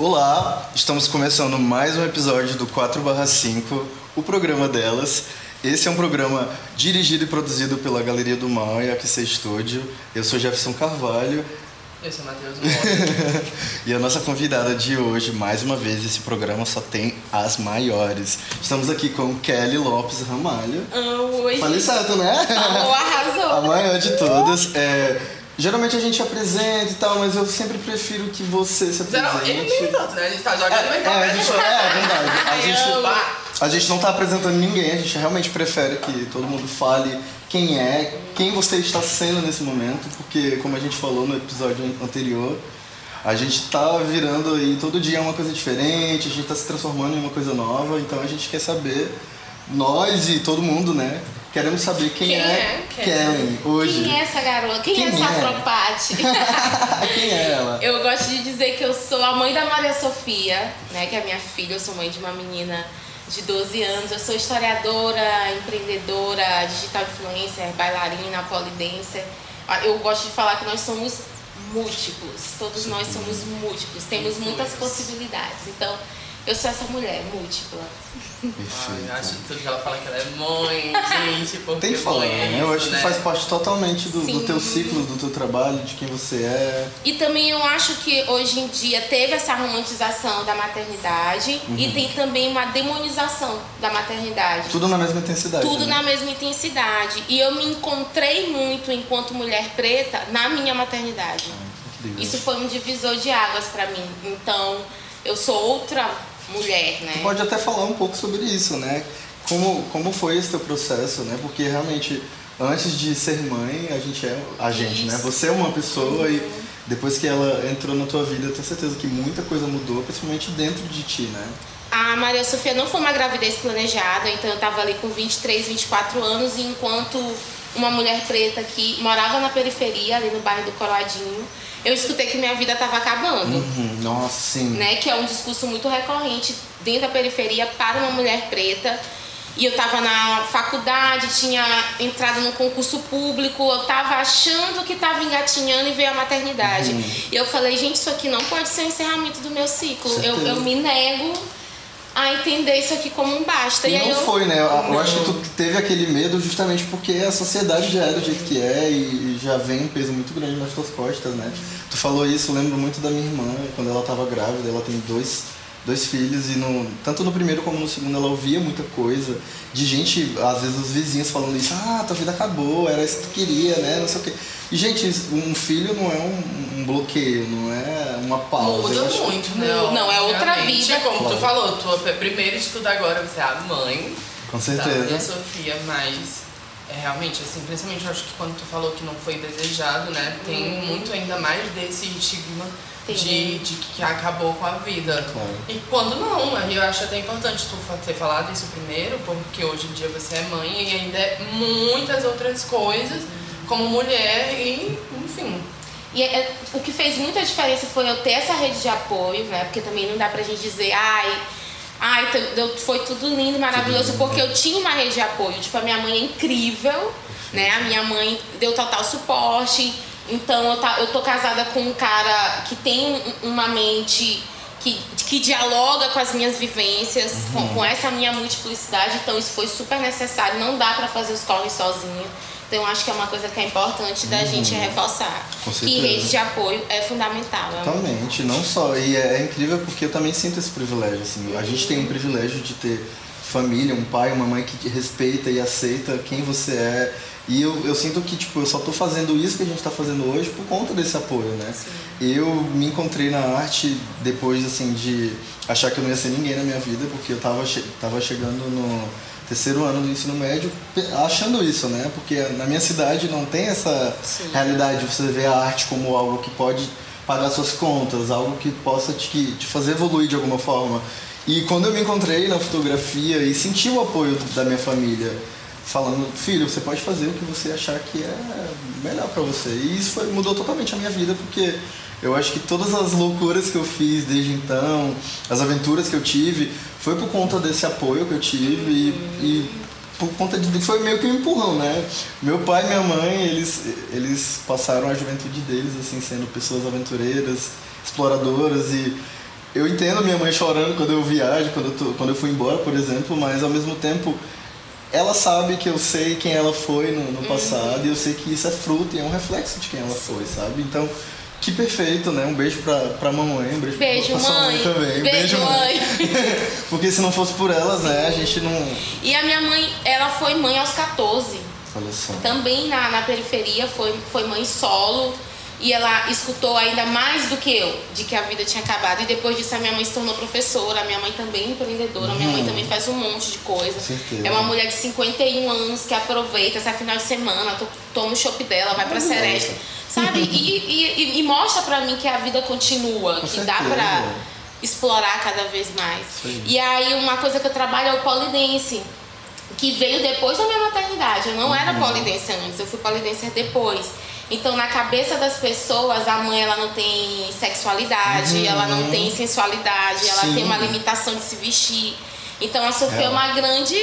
Olá, estamos começando mais um episódio do 4/5, o programa delas. Esse é um programa dirigido e produzido pela Galeria do Mal e a QC Studio. Eu sou Jefferson Carvalho Eu sou Matheus e a nossa convidada de hoje, mais uma vez, esse programa só tem as maiores. Estamos aqui com Kelly Lopes Ramalho. Ah, Oi. Falei certo, né? Falou, arrasou. A maior de todas. É, geralmente a gente apresenta e tal, mas eu sempre prefiro que você se apresente. ele nem tanto, né? A gente tá É, jogando, mas é, a gente, é verdade. A gente, ama. a gente não tá apresentando ninguém, a gente realmente prefere que todo mundo fale quem é, quem você está sendo nesse momento, porque como a gente falou no episódio anterior, a gente tá virando aí todo dia uma coisa diferente, a gente tá se transformando em uma coisa nova, então a gente quer saber, nós e todo mundo, né? Queremos saber quem, Quem é, é Kellen hoje. Quem é essa garota? Quem, Quem é essa é? afropate? quem é ela? eu gosto de dizer que eu sou a mãe da Maria Sofia, né? Que é minha filha, eu sou mãe de uma menina de 12 anos. Eu sou historiadora, empreendedora, digital influencer, bailarina, polidencer. Ah, Eu gosto de falar que nós somos múltiplos. Todos nós somos múltiplos. Temos muitas possibilidades. Então, eu sou essa mulher múltipla. Ai, eu acho que tudo que ela fala que ela é mãe, gente, porque Tem que falar, é né? Eu acho que né? faz parte totalmente do, do teu ciclo, do teu trabalho, de quem você é. E também eu acho que hoje em dia teve essa romantização da maternidade e Uhum. tem também uma demonização da maternidade. Tudo na mesma intensidade. Tudo né? na mesma intensidade. E eu me encontrei muito enquanto mulher preta na minha maternidade. Isso foi um divisor de águas pra mim. Então, eu sou outra mulher, né? Pode até falar um pouco sobre isso, né? Como, como foi esse teu processo, né? Porque realmente, antes de ser mãe, a gente é a gente, né? Você é uma pessoa e depois que ela entrou na tua vida, eu tenho certeza que muita coisa mudou, principalmente dentro de ti, né? A Maria Sofia não foi uma gravidez planejada, então eu tava ali com 23, 24 anos e enquanto uma mulher preta que morava na periferia, ali no bairro do Coroadinho, eu escutei que minha vida tava acabando. Uhum, nossa, sim. Né, que é um discurso muito recorrente dentro da periferia para uma mulher preta. E eu estava na faculdade, tinha entrado no concurso público, eu estava achando que estava engatinhando e veio a maternidade. Uhum. E eu falei, gente, isso aqui não pode ser o encerramento do meu ciclo. Eu, eu me nego a entender isso aqui como um basta. E aí não eu, foi, né? Eu, acho que tu teve aquele medo justamente porque a sociedade já é do jeito que é e já vem um peso muito grande nas tuas costas, né? Tu falou isso, eu lembro muito da minha irmã, quando ela tava grávida, ela tem dois, dois filhos e no, tanto no primeiro como no segundo ela ouvia muita coisa de gente, às vezes os vizinhos falando isso, ah, tua vida acabou, era isso que tu queria, né? Não sei o quê. E, gente, um filho não é um, um bloqueio, não é uma pausa. Muda acho- muito, né? Não, é outra vida. Como Claro. tu falou, tu é primeiro de tudo agora, você é a mãe Com da Maria certeza. Sofia, mas é realmente, assim, principalmente eu acho que quando tu falou que não foi desejado, né? Tem muito ainda mais desse estigma De, de que acabou com a vida. Claro. E quando não, aí eu acho até importante tu ter falado isso primeiro, porque hoje em dia você é mãe e ainda é muitas outras coisas como mulher e, enfim. E é- é- o que fez muita diferença foi eu ter essa rede de apoio, né? Porque também não dá pra gente dizer, ai, ai, foi tudo lindo, maravilhoso, porque eu tinha uma rede de apoio. Tipo, a minha mãe é incrível, né? A minha mãe deu total suporte. Então eu, tá, eu tô casada com um cara que tem um- uma mente que, que dialoga com as minhas vivências, com, com essa minha multiplicidade. Então isso foi super necessário. Não dá pra fazer os corres sozinha. Então eu acho que é uma coisa que é importante da gente reforçar. Que rede de apoio é fundamental. é Totalmente, não só. E é, é incrível porque eu também sinto esse privilégio. Assim. A gente tem um privilégio de ter família, um pai, uma mãe que te respeita e aceita quem você é. E eu, eu sinto que tipo, eu só tô fazendo isso que a gente tá fazendo hoje por conta desse apoio, né? Eu me encontrei na arte depois assim de achar que eu não ia ser ninguém na minha vida, porque eu tava, che tava chegando no terceiro ano do ensino médio achando isso, né? Porque na minha cidade não tem essa Sim. realidade de você ver a arte como algo que pode pagar suas contas, algo que possa te, te fazer evoluir de alguma forma. E quando eu me encontrei na fotografia e senti o apoio da minha família, falando, filho, você pode fazer o que você achar que é melhor pra você. E isso foi, mudou totalmente a minha vida, porque eu acho que todas as loucuras que eu fiz desde então, as aventuras que eu tive, foi por conta desse apoio que eu tive e, e por conta de foi meio que um empurrão, né? Meu pai e minha mãe, eles eles passaram a juventude deles assim sendo pessoas aventureiras, exploradoras e eu entendo minha mãe chorando quando eu viajo, quando eu, tô, quando eu fui embora, por exemplo, mas ao mesmo tempo ela sabe que eu sei quem ela foi no, no passado uhum. e eu sei que isso é fruto e é um reflexo de quem ela foi, sabe? Então, que perfeito, né? Um beijo pra, pra mamãe, um beijo, beijo pra, pra sua mãe, também. Beijo, beijo mãe. Porque se não fosse por elas, Sim. né, a gente não. E a minha mãe, ela foi mãe aos 14. Olha só. Também na, na periferia, foi, foi mãe solo. E ela escutou ainda mais do que eu, de que a vida tinha acabado. E depois disso a minha mãe se tornou professora, a minha mãe também é empreendedora, uhum. minha mãe uhum. também faz um monte de coisa. Certeza. É uma mulher de 51 anos que aproveita, essa final de semana, toma o shopping dela, vai pra uhum. Seresta. Sabe? e, e, e, mostra pra mim que a vida continua, Com que certeza. dá pra explorar cada vez mais. Sim. E aí uma coisa que eu trabalho é o polidense que veio depois da minha maternidade. Eu não uhum. era polidense antes, eu fui polidense depois. Então, na cabeça das pessoas, a mãe ela não tem sexualidade, uhum. ela não tem sensualidade, ela Sim. tem uma limitação de se vestir. Então, a Sofia é, é uma grande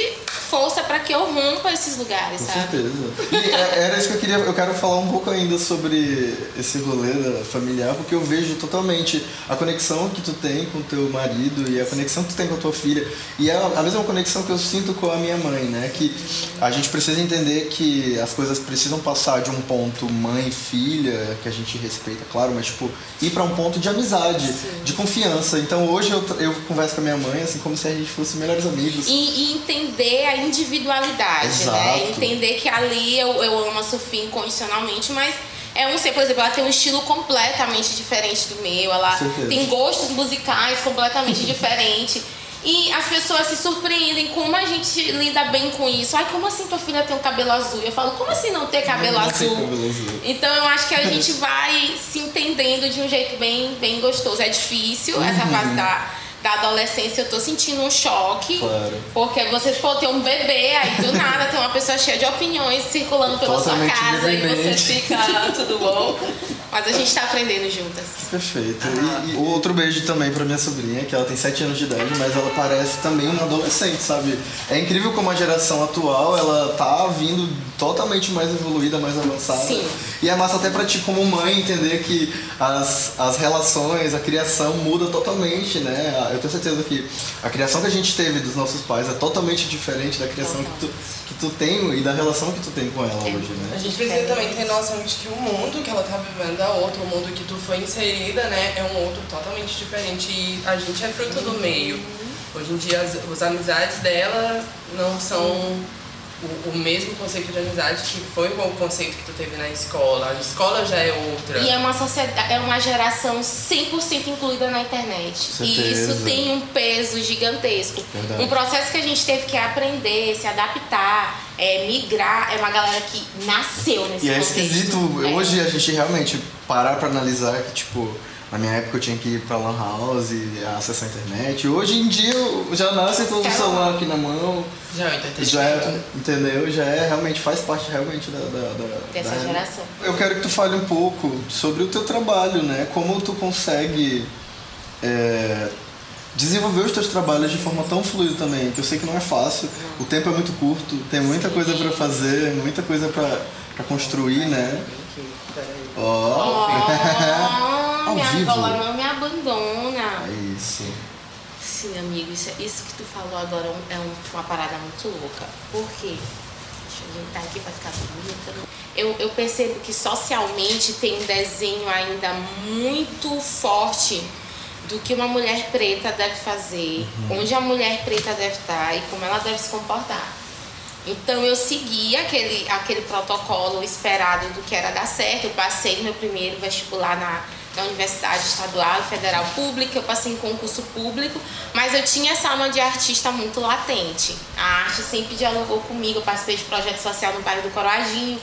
força para que eu rompa esses lugares, Com sabe? certeza. E é, era isso que eu queria. Eu quero falar um pouco ainda sobre esse rolê familiar, porque eu vejo totalmente a conexão que tu tem com teu marido e a conexão que tu tem com a tua filha. E é a mesma conexão que eu sinto com a minha mãe, né? Que a gente precisa entender que as coisas precisam passar de um ponto mãe-filha, que a gente respeita, claro, mas tipo, ir para um ponto de amizade, Sim. de confiança. Então hoje eu, eu converso com a minha mãe, assim, como se a gente fosse melhores amigos. E, e entender a individualidade, né? Exato. né? Entender que ali eu, eu amo a Sofia incondicionalmente, mas é um ser, por exemplo, ela tem um estilo completamente diferente do meu, ela tem gostos musicais completamente diferentes. E as pessoas se surpreendem como a gente lida bem com isso. Ai, como assim tua filha tem um cabelo azul? Eu falo, como assim não ter cabelo, não azul? cabelo azul? Então eu acho que a gente vai se entendendo de um jeito bem, bem gostoso. É difícil uhum. essa fase da da adolescência, eu tô sentindo um choque. Claro. Porque você, pô, tem um bebê, aí do nada tem uma pessoa cheia de opiniões circulando pela Totalmente sua casa e você fica tudo bom. Mas a gente tá aprendendo juntas. Perfeito. E, e, outro beijo também pra minha sobrinha, que ela tem 7 anos de idade, mas ela parece também uma adolescente, sabe? É incrível como a geração atual, ela tá vindo totalmente mais evoluída, mais avançada. Sim. E é massa até pra ti, como mãe, entender que as, as relações, a criação muda totalmente, né? Eu tenho certeza que a criação que a gente teve dos nossos pais é totalmente diferente da criação que tu, que tu tem e da relação que tu tem com ela é. hoje, né? A gente precisa também ter noção de que o mundo que ela tá vivendo é outro, o mundo que tu foi inserida, né, é um outro totalmente diferente e a gente é fruto do meio. Hoje em dia as, as amizades dela não são o, o, mesmo conceito de amizade que foi o conceito que tu teve na escola. A escola já é outra. E é uma sociedade, é uma geração 100% incluída na internet. Certeza. E isso tem um peso gigantesco. Verdade. Um processo que a gente teve que aprender, se adaptar, é, migrar, é uma galera que nasceu nesse E é esquisito, é. hoje a gente realmente parar para analisar que tipo na minha época eu tinha que ir pra Lan House, acessar a internet. Hoje em dia eu já nasce com o celular aqui na mão. Já é Já é, entendeu? Já é realmente, faz parte realmente da, da, da dessa da... geração. Eu quero que tu fale um pouco sobre o teu trabalho, né? Como tu consegue é, desenvolver os teus trabalhos de forma tão fluida também, que eu sei que não é fácil. O tempo é muito curto, tem muita Sim. coisa para fazer, muita coisa para construir, né? Ó. Oh. Ao vivo. não me abandona. É isso. Sim, amigo, isso, isso que tu falou agora é, um, uma parada muito louca. Por quê? Deixa eu ajeitar aqui pra ficar bonita. Eu, eu percebo que socialmente tem um desenho ainda muito forte do que uma mulher preta deve fazer, uhum. onde a mulher preta deve estar e como ela deve se comportar. Então eu segui aquele, aquele protocolo esperado do que era dar certo. Eu passei meu primeiro vestibular na da Universidade Estadual e Federal Pública, eu passei em concurso público, mas eu tinha essa alma de artista muito latente. A arte sempre dialogou comigo, eu participei de projeto social no bairro do Coroadinho,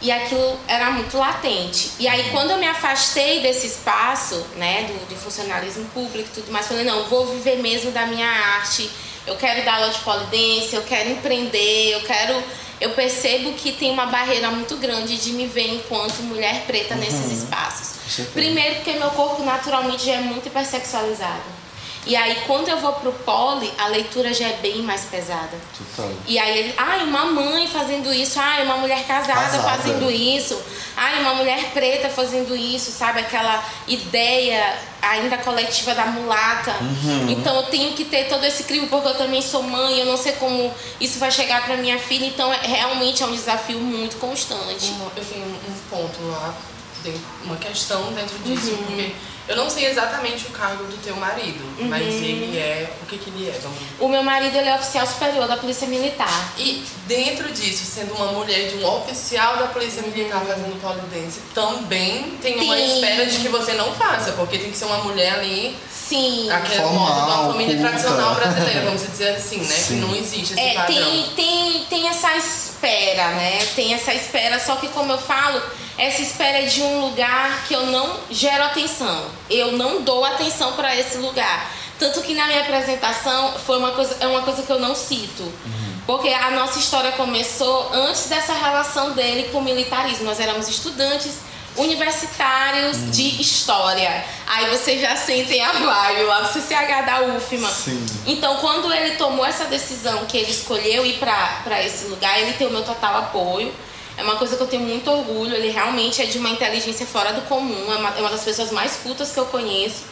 e aquilo era muito latente. E aí, quando eu me afastei desse espaço, né, do, do funcionalismo público e tudo mais, falei, não, vou viver mesmo da minha arte, eu quero dar aula de polidência, eu quero empreender, eu quero eu percebo que tem uma barreira muito grande de me ver enquanto mulher preta uhum. nesses espaços. Primeiro porque meu corpo naturalmente já é muito hipersexualizado. E aí, quando eu vou pro poli, a leitura já é bem mais pesada. Total. E aí ele, ai, uma mãe fazendo isso, ai, uma mulher casada, Casada. fazendo isso, ai, uma mulher preta fazendo isso, sabe? Aquela ideia ainda coletiva da mulata. Então eu tenho que ter todo esse crivo porque eu também sou mãe, eu não sei como isso vai chegar pra minha filha, então é, realmente é um desafio muito constante. Eu tenho um ponto lá, tem uma questão dentro disso, Uhum. porque eu não sei exatamente o cargo do teu marido, mas Uhum. ele é. O que, que ele é? Vamos O meu marido ele é oficial superior da Polícia Militar. E dentro disso, sendo uma mulher de um oficial da Polícia Militar fazendo polidense, também tem uma Tem. espera de que você não faça, porque tem que ser uma mulher ali, Sim. aquele Formal, da família tradicional brasileira, vamos dizer assim, né? Sim. Que não existe esse É, padrão. tem, tem, tem essa espera, né? Tem essa espera, só que como eu falo, essa espera é de um lugar que eu não gero atenção. Eu não dou atenção para esse lugar. Tanto que na minha apresentação foi uma coisa, é uma coisa que eu não cito. Porque a nossa história começou antes dessa relação dele com o militarismo. Nós éramos estudantes universitários de história. Aí vocês já sentem a vibe lá do CCH da UFMA. Sim. Então, quando ele tomou essa decisão, que ele escolheu ir para esse lugar, ele tem o meu total apoio. É uma coisa que eu tenho muito orgulho. Ele realmente é de uma inteligência fora do comum. É uma, é uma das pessoas mais cultas que eu conheço.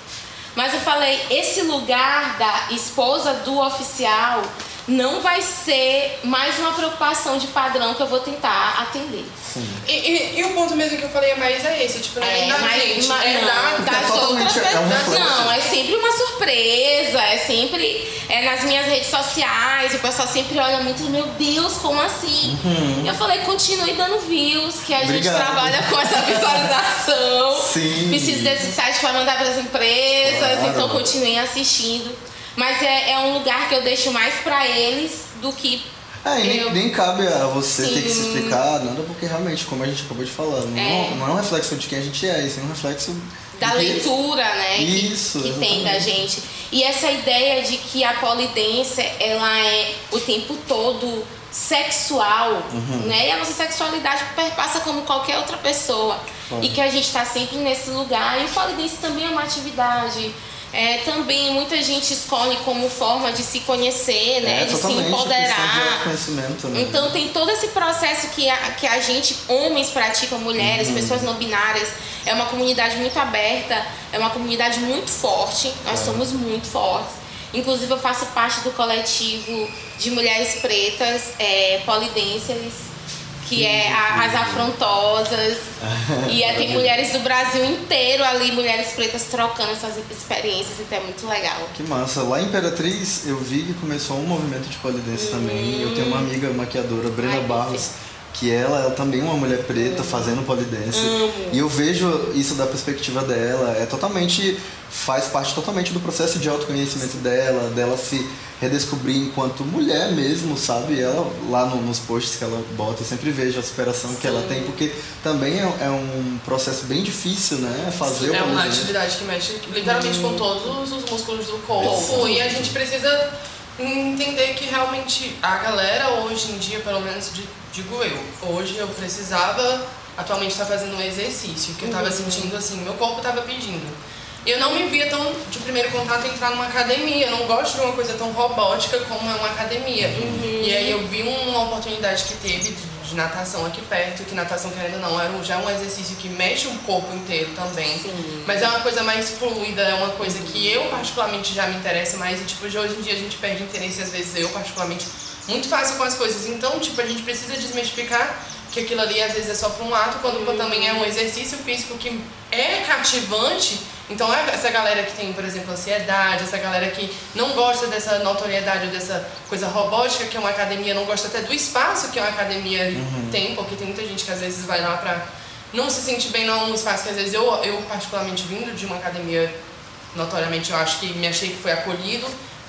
Mas eu falei, esse lugar da esposa do oficial não vai ser mais uma preocupação de padrão que eu vou tentar atender. Sim. E, e- e o ponto mesmo que eu falei mais é esse, tipo, não é, nem da mas- gente, mas é não, da, das É totalmente- outras é pessoas. Não, é sempre uma surpresa, é sempre é nas minhas redes sociais, o pessoal sempre olha muito, meu Deus, como assim? E eu falei, continue dando views, que a gente Obrigado. trabalha com essa visualização. Sim. Precisa desse site para mandar para as empresas, Claro. então continuem assistindo. Mas é, é um lugar que eu deixo mais para eles do que É, e nem, Eu- nem cabe a você ter que se Sim. explicar nada, porque realmente, como a gente acabou de falar, não é, É. não é um reflexo de quem a gente é, isso é um reflexo da que- leitura, né? que- Isso, que, tem da gente. E essa ideia de que a polidência ela é o tempo todo sexual, Uhum. né? E a nossa sexualidade perpassa como qualquer outra pessoa. Claro. E que a gente está sempre nesse lugar. E o polidência também é uma atividade. É, também muita gente escolhe como forma de se conhecer, né? É, de se de empoderar. autoconhecimento, né? Então tem todo esse processo que a, que a gente, homens praticam, mulheres, pessoas não binárias. É uma comunidade muito aberta, é uma comunidade muito forte, nós É. somos muito fortes. Inclusive eu faço parte do coletivo de mulheres pretas, é, polidenses, que é a- as afrontosas. e é, tem mulheres do Brasil inteiro ali, mulheres pretas trocando essas experiências, então é muito legal. Que massa. Lá em Imperatriz, eu vi que começou um movimento de polidense também. Eu tenho uma amiga maquiadora, Brena Ai, Barros, que ela é também uma mulher preta fazendo polidense. E eu vejo isso da perspectiva dela. É totalmente. faz parte totalmente do processo de autoconhecimento dela, dela se redescobrir enquanto mulher mesmo, sabe? Ela, lá no- nos posts que ela bota, eu sempre vejo a superação que ela Sim. tem, porque também é, é um processo bem difícil, né? Fazer o É uma atividade que mexe literalmente com todos os músculos do corpo. E a gente precisa entender que realmente a galera hoje em dia, pelo menos di- digo eu, hoje eu precisava atualmente estar fazendo um exercício que eu tava sentindo assim, meu corpo tava pedindo. E eu não me via tão de primeiro contato entrar numa academia. Eu não gosto de uma coisa tão robótica como é uma academia. E aí eu vi uma oportunidade que teve de, natação aqui perto, que natação querendo ou não, era um- já um exercício que mexe o corpo inteiro também. Sim. Mas é uma coisa mais fluida, é uma coisa que eu particularmente já me interessa mais. E tipo, de hoje em dia a gente perde interesse, às vezes eu particularmente, muito fácil com as coisas. Então, tipo, a gente precisa desmistificar que aquilo ali às vezes é só para um ato, quando também é um exercício físico que é cativante. Então, é essa galera que tem, por exemplo, ansiedade, essa galera que não gosta dessa notoriedade, dessa coisa robótica que é uma academia, não gosta até do espaço que uma academia tem, porque tem muita gente que às vezes vai lá pra não se sentir bem num espaço que às vezes eu, eu particularmente vindo de uma academia, notoriamente eu acho que me achei que foi acolhido,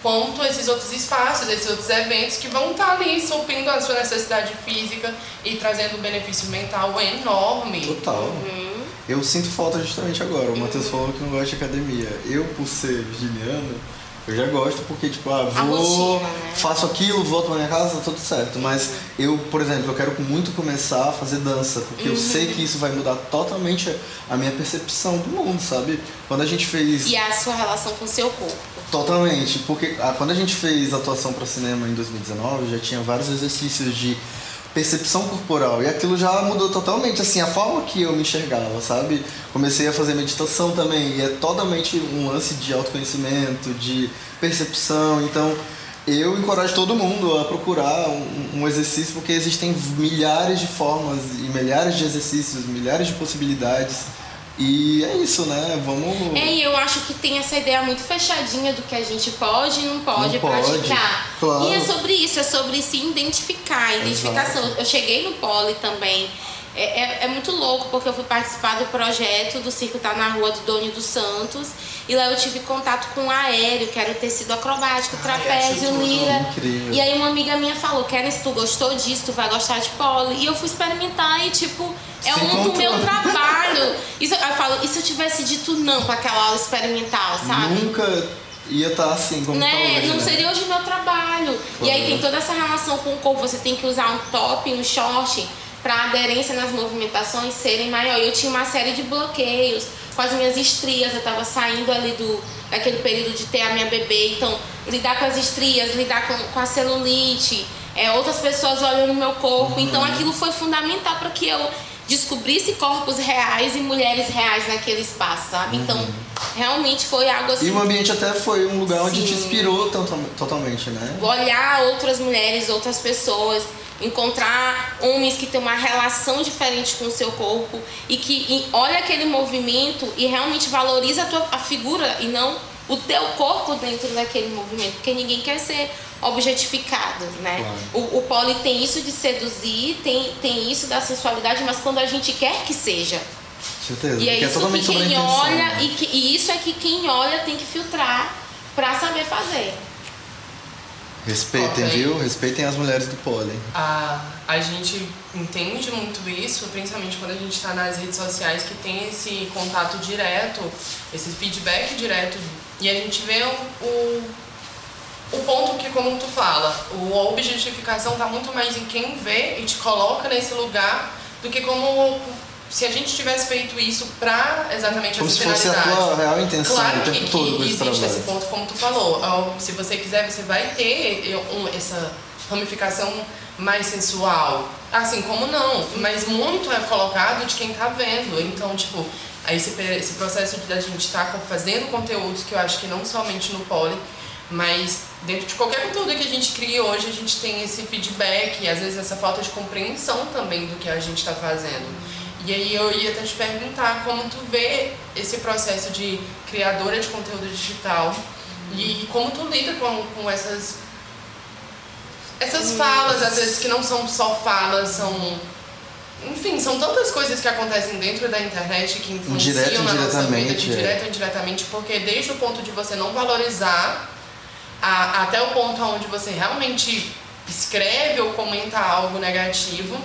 quanto esses outros espaços, esses outros eventos que vão estar ali suprindo a sua necessidade física e trazendo um benefício mental enorme. Total. Eu sinto falta justamente agora. O Matheus falou que não gosta de academia. Eu, por ser virginiano, Eu já gosto porque, tipo, ah, vou, rotina, né? faço aquilo, volto pra minha casa, tá tudo certo. Mas eu, por exemplo, eu quero muito começar a fazer dança, porque Uhum. eu sei que isso vai mudar totalmente a minha percepção do mundo, sabe? Quando a gente fez. E a sua relação com o seu corpo. Totalmente, porque ah, quando a gente fez atuação para cinema em 2019, já tinha vários exercícios de percepção corporal e aquilo já mudou totalmente assim a forma que eu me enxergava, sabe? Comecei a fazer meditação também e é totalmente um lance de autoconhecimento, de percepção, então eu encorajo todo mundo a procurar um, um exercício porque existem milhares de formas e milhares de exercícios, milhares de possibilidades e é isso, né? Vamos É, e eu acho que tem essa ideia muito fechadinha do que a gente pode e não pode Não pode, praticar. claro. E é sobre isso, é sobre se identificar, identificação. Eu cheguei no Poli também. É, é, é muito louco, porque eu fui participar do projeto do Circo Tá na Rua do Doni dos Santos. E lá eu tive contato com o aéreo, que era o tecido acrobático, trapézio, lira. incrível. E aí uma amiga minha falou, Karen, se tu gostou disso, tu vai gostar de poli. E eu fui experimentar e, tipo, é um do meu trabalho. Isso, eu falo, e se eu tivesse dito não pra aquela aula experimental, sabe? Nunca ia estar assim como né? tá hoje, não né? seria hoje meu trabalho. E aí tem toda essa relação com o corpo. Você tem que usar um top, um short, pra aderência nas movimentações serem maior. Eu tinha uma série de bloqueios com as minhas estrias. Eu tava saindo ali do daquele período de ter a minha bebê. Então, lidar com as estrias, lidar com, com a celulite, é, outras pessoas olhando o meu corpo. Então, Uhum. aquilo foi fundamental para que eu descobrisse corpos reais e mulheres reais naquele espaço, sabe? Então, realmente foi algo assim. Uhum. E o ambiente até foi um lugar onde te Sim. inspirou tanto- totalmente, né? olhar outras mulheres, outras pessoas, encontrar homens que têm uma relação diferente com o seu corpo e que e olha aquele movimento e realmente valoriza a, tua, a figura e não o teu corpo dentro daquele movimento, porque ninguém quer ser objetificado, né? Claro. O, o poli tem isso de seduzir, tem, tem isso da sensualidade, mas quando a gente quer que seja, Certeza. e é é isso totalmente que quem olha né? e, que, e isso é que quem olha tem que filtrar pra saber fazer. Respeitem, Ok. viu? Respeitem as mulheres do pólen. A, a gente entende muito isso, principalmente quando a gente está nas redes sociais, que tem esse contato direto, esse feedback direto, e a gente vê o, o, o ponto que, como tu fala, o, a objetificação está muito mais em quem vê e te coloca nesse lugar do que como se a gente tivesse feito isso para exatamente Como essa se fosse a tua real intenção Claro o que, todo que esse existe esse trabalho. ponto, como tu falou. Se você quiser, você vai ter essa ramificação mais sensual. Assim como não, mas muito é colocado de quem tá vendo. Então, tipo, aí esse, esse processo de a gente estar tá fazendo conteúdos que eu acho que não somente no poli, mas dentro de qualquer conteúdo que a gente cria hoje, a gente tem esse feedback e às vezes essa falta de compreensão também do que a gente está fazendo. E aí eu ia até te perguntar como tu vê esse processo de criadora de conteúdo digital e como tu lida com, com essas essas falas, às vezes que não são só falas, são enfim, são tantas coisas que acontecem dentro da internet que influenciam Direto na nossa vida, de é. direto ou indiretamente, porque desde o ponto de você não valorizar a- até o ponto onde você realmente escreve ou comenta algo negativo,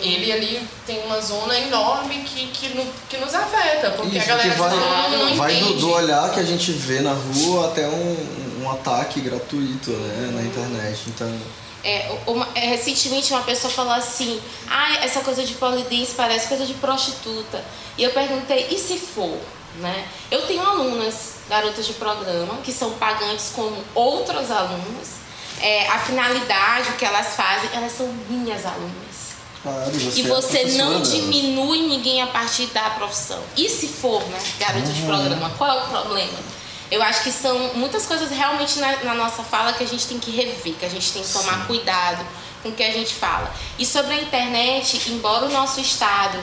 ele ali tem uma zona enorme que, que, no- que nos afeta, porque a Isso, galera que vai, não, não vai do, do olhar que a gente vê na rua até um, um ataque gratuito né, na internet. Então, É, uma- é, recentemente uma pessoa falou assim, ah, essa coisa de polidense parece coisa de prostituta. E eu perguntei, e se for? Né? Eu tenho alunas, garotas de programa, que são pagantes como outros alunos. É, a finalidade, o que elas fazem, elas são minhas alunas. claro, você E é você professora não diminui ninguém a partir da profissão. E se for, né, garota de programa, qual é o problema? Eu acho que são muitas coisas realmente na, na nossa fala que a gente tem que rever, que a gente tem que tomar cuidado com o que a gente fala. E sobre a internet, embora o nosso estado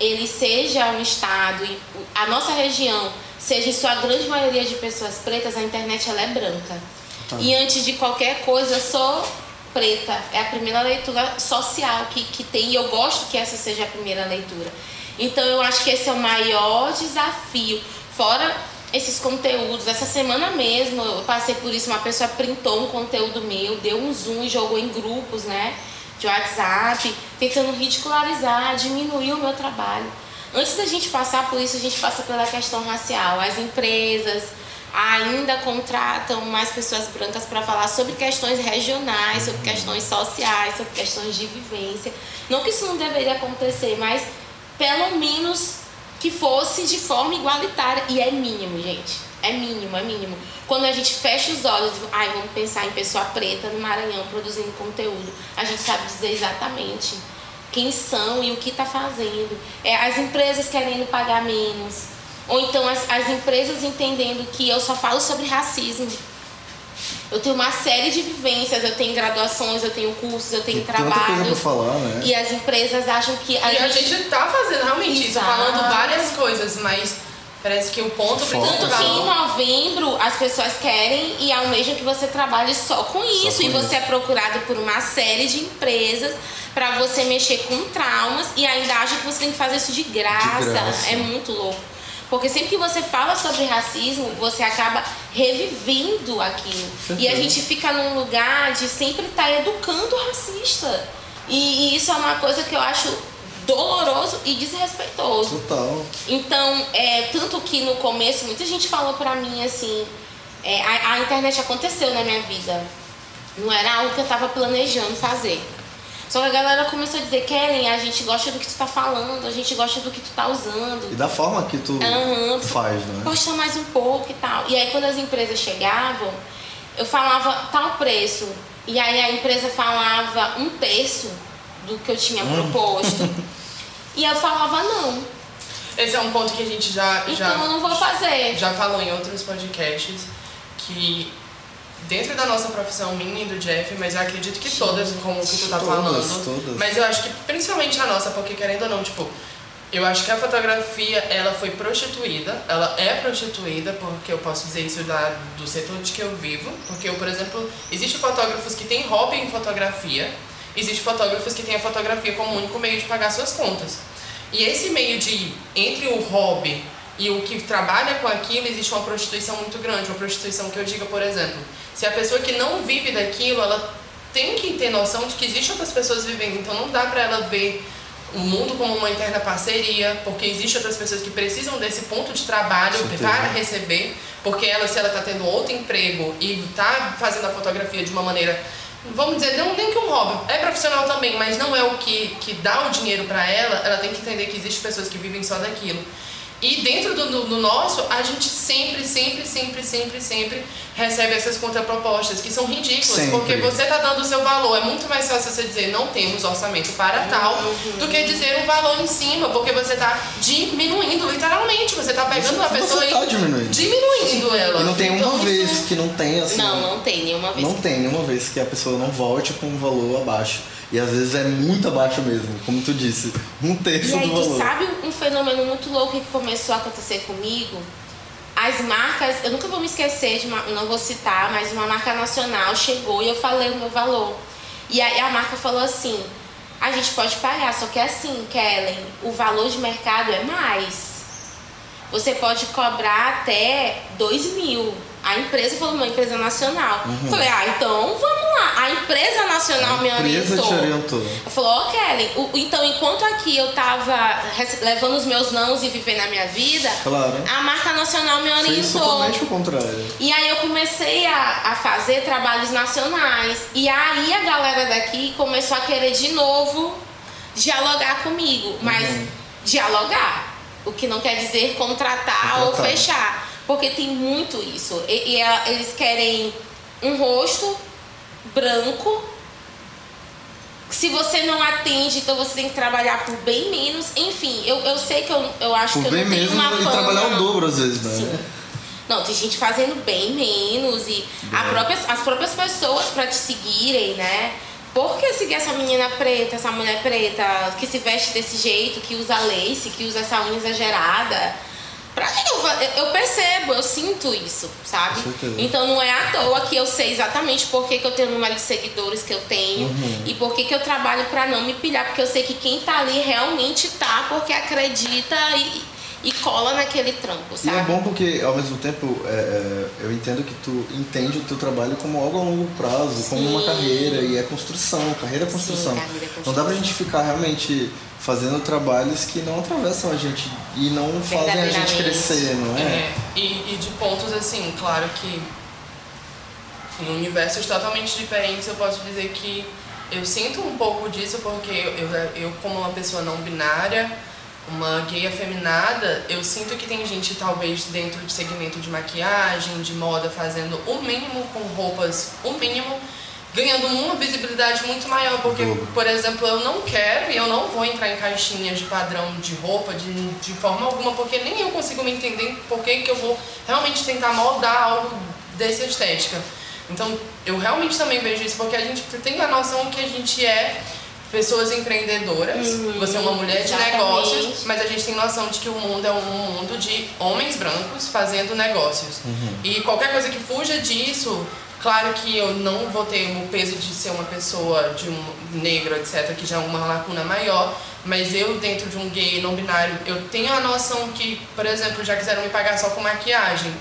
ele seja um estado e a nossa região seja em sua grande maioria de pessoas pretas, a internet ela é branca. Tá. E antes de qualquer coisa, eu sou preta. É a primeira leitura social que, que tem e eu gosto que essa seja a primeira leitura. Então eu acho que esse é o maior desafio. Fora esses conteúdos, essa semana mesmo eu passei por isso, uma pessoa printou um conteúdo meu, deu um zoom e jogou em grupos, né? De WhatsApp, tentando ridicularizar, diminuir o meu trabalho. Antes da gente passar por isso, a gente passa pela questão racial. As empresas, ainda contratam mais pessoas brancas para falar sobre questões regionais, sobre questões sociais, sobre questões de vivência. Não que isso não deveria acontecer, mas pelo menos que fosse de forma igualitária. E é mínimo, gente. É mínimo, é mínimo. Quando a gente fecha os olhos, ai, vamos pensar em pessoa preta no Maranhão produzindo conteúdo, a gente sabe dizer exatamente quem são e o que está fazendo. É, as empresas querendo pagar menos. Ou então as, as empresas entendendo que eu só falo sobre racismo. Eu tenho uma série de vivências, eu tenho graduações, eu tenho cursos, eu tenho trabalhos. tanta falar, né? E as empresas acham que E a gente tá fazendo realmente isso, Exato. falando várias coisas, mas parece que o ponto Foco. Tanto que em principal. novembro as pessoas querem e almejam que você trabalhe só com isso. com e você isso. é procurado por uma série de empresas para você mexer com traumas e ainda acha que você tem que fazer isso de graça. De graça. É muito louco. Porque sempre que você fala sobre racismo, você acaba revivendo aquilo. E a gente fica num lugar de sempre estar educando o racista. E, e isso é uma coisa que eu acho doloroso e desrespeitoso. Total. Então, é, tanto que no começo, muita gente falou pra mim assim: é, a, a internet aconteceu na minha vida. Não era algo que eu tava planejando fazer. Só que a galera começou a dizer: Kellen, a gente gosta do que tu tá falando, a gente gosta do que tu tá usando. E da forma que tu Aham. faz, né? Posta mais um pouco e tal. E aí, quando as empresas chegavam, eu falava tal preço. E aí, a empresa falava um terço do que eu tinha proposto. e eu falava: não. Esse é um ponto que a gente já, Então, já, eu não vou fazer. já falou em outros podcasts que dentro da nossa profissão, minha e do Jeff, mas eu acredito que todas, como o que tu tá Todas, falando. todas. Mas eu acho que principalmente a nossa, porque querendo ou não, tipo, eu acho que a fotografia, ela foi prostituída, ela é prostituída, porque eu posso dizer isso da, do setor de que eu vivo, porque eu, por exemplo, existem fotógrafos que têm hobby em fotografia, existem fotógrafos que têm a fotografia como único meio de pagar suas contas. E esse meio de, entre o hobby e o que trabalha com aquilo, existe uma prostituição muito grande. Uma prostituição que eu diga, por exemplo, se a pessoa que não vive daquilo, ela tem que ter noção de que existem outras pessoas vivendo. Então não dá pra ela ver o mundo como uma interna parceria, porque existem outras pessoas que precisam desse ponto de trabalho Certeza. para receber, porque ela, se ela está tendo outro emprego e está fazendo a fotografia de uma maneira, vamos dizer, não nem que um hobby, é profissional também, mas não é o que, que dá o dinheiro para ela, ela tem que entender que existem pessoas que vivem só daquilo. E dentro do, do- do nosso, a gente sempre, sempre, sempre, sempre, sempre recebe essas contrapropostas que são ridículas, Sempre. porque você está dando o seu valor. É muito mais fácil você dizer não temos orçamento para tal do que dizer um valor em cima, porque você está diminuindo, literalmente. Você está pegando uma pessoa você e tá diminuindo. diminuindo ela. E não tem uma Então, vez isso- que não tem assim. Não, não tem nenhuma vez. Não tem nenhuma vez que a pessoa não volte com um valor abaixo. E às vezes é muito abaixo mesmo, como tu disse. Um terço E aí, do tu valor. sabe um fenômeno muito louco que começou a acontecer comigo? As marcas, eu nunca vou me esquecer de uma, não vou citar, mas uma marca nacional chegou e eu falei o meu valor. E aí a marca falou assim: a gente pode pagar, só que é assim, Kellen, o valor de mercado é mais. Você pode cobrar até 2 mil. A empresa falou, uma empresa nacional. Falei, ah, então vamos lá. A empresa nacional me Uhum. A empresa orientou. te orientou. Falou, ó Kelly, o- então enquanto aqui eu tava levando os meus nãos e vivendo a minha vida, Claro. a marca nacional me Fez orientou. totalmente o contrário. E aí eu comecei a, a fazer trabalhos nacionais. E aí a galera daqui começou a querer de novo dialogar comigo. Mas Uhum. dialogar. O que não quer dizer contratar, ou Contratar. fechar. Porque tem muito isso. E, e a- eles querem um rosto branco. Se você não atende, então você tem que trabalhar por bem menos. Enfim, eu, eu sei que eu, eu acho Por que eu bem não tenho uma fama. trabalhar o dobro às vezes, né? Sim. Não, tem gente fazendo bem menos e a própria- as próprias pessoas pra te seguirem, né? Por que seguir essa menina preta, essa mulher preta, que se veste desse jeito, que usa lace, que usa essa unha exagerada? Pra que eu, eu percebo, eu sinto isso, sabe? Então não é à toa que eu sei exatamente por que, que eu tenho o número de seguidores que eu tenho Uhum. e por que, que eu trabalho pra não me pilhar, porque eu sei que quem tá ali realmente tá porque acredita e, e cola naquele trampo, sabe? E é bom porque, ao mesmo tempo, é, é, eu entendo que tu entende o teu trabalho como algo a longo prazo, Sim. como uma carreira, e é construção, carreira é construção. Sim, carreira é construção. Não dá pra gente ficar realmente fazendo trabalhos que não atravessam a gente e não fazem a gente crescer, não é? é e, e de pontos assim, claro que em universos totalmente diferentes eu posso dizer que eu sinto um pouco disso porque eu, eu como uma pessoa não binária, uma gay afeminada, eu sinto que tem gente talvez dentro de segmento de maquiagem, de moda, fazendo o mínimo com roupas, o mínimo, ganhando uma visibilidade muito maior, porque, por exemplo, eu não quero e eu não vou entrar em caixinhas de padrão de roupa de, de forma alguma, porque nem eu consigo me entender por que eu vou realmente tentar moldar algo dessa estética. Então, eu realmente também vejo isso porque a gente tem a noção que a gente é pessoas empreendedoras, uhum, você é uma mulher de exatamente. negócios, mas a gente tem noção de que o mundo é um mundo de homens brancos fazendo negócios. Uhum. E qualquer coisa que fuja disso, claro que eu não vou ter o peso de ser uma pessoa de um negro, etc, que já é uma lacuna maior, mas eu dentro de um gay não binário, eu tenho a noção que, por exemplo, já quiseram me pagar só com maquiagem.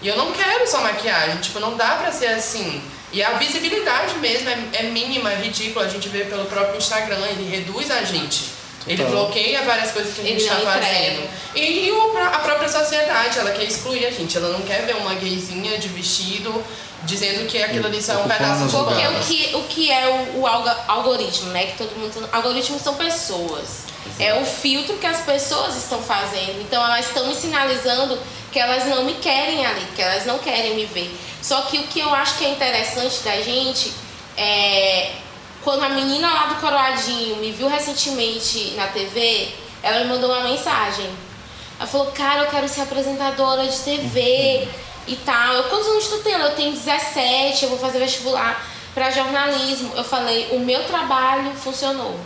E eu não quero só maquiagem, tipo, não dá pra ser assim. E a visibilidade mesmo é, é mínima, é ridícula. A gente vê pelo próprio Instagram, ele reduz a gente. Ele bloqueia várias coisas que a gente está fazendo. E, a própria sociedade, ela quer excluir a gente. Ela não quer ver uma gayzinha de vestido dizendo que aquilo ali só é um pedaço de Porque o que, o que é o, o algoritmo, né? Que todo mundo. Algoritmos são pessoas. É o filtro que as pessoas estão fazendo. Então elas estão me sinalizando que elas não me querem ali, que elas não querem me ver. Só que o que eu acho que é interessante da gente é quando a menina lá do Coroadinho me viu recentemente na TV, ela me mandou uma mensagem. Ela falou, cara, eu quero ser apresentadora de TV e tal. Eu, quantos anos tu tem? Eu tenho 17, eu vou fazer vestibular para jornalismo. Eu falei, o meu trabalho funcionou.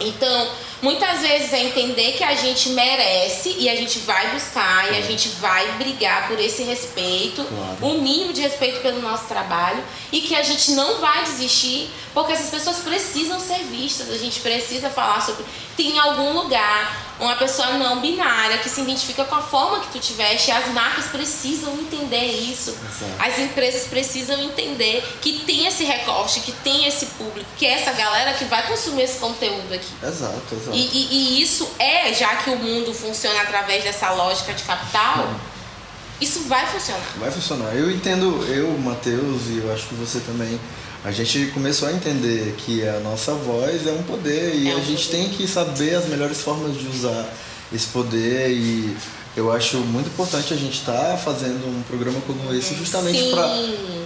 Então, muitas vezes é entender que a gente merece e a gente vai buscar e a gente vai brigar por esse respeito, claro. o mínimo de respeito pelo nosso trabalho e que a gente não vai desistir porque essas pessoas precisam ser vistas, a gente precisa falar sobre. Tem em algum lugar uma pessoa não binária que se identifica com a forma que tu tiveste. As marcas precisam entender isso. Exato. As empresas precisam entender que tem esse recorte, que tem esse público, que é essa galera que vai consumir esse conteúdo aqui. Exato, exato. E, e, e isso é, já que o mundo funciona através dessa lógica de capital. Isso vai funcionar. Vai funcionar. Eu entendo, eu, Matheus, e eu acho que você também, a gente começou a entender que a nossa voz é um poder e é um a gente poder. tem que saber as melhores formas de usar esse poder e eu acho muito importante a gente estar tá fazendo um programa como esse justamente para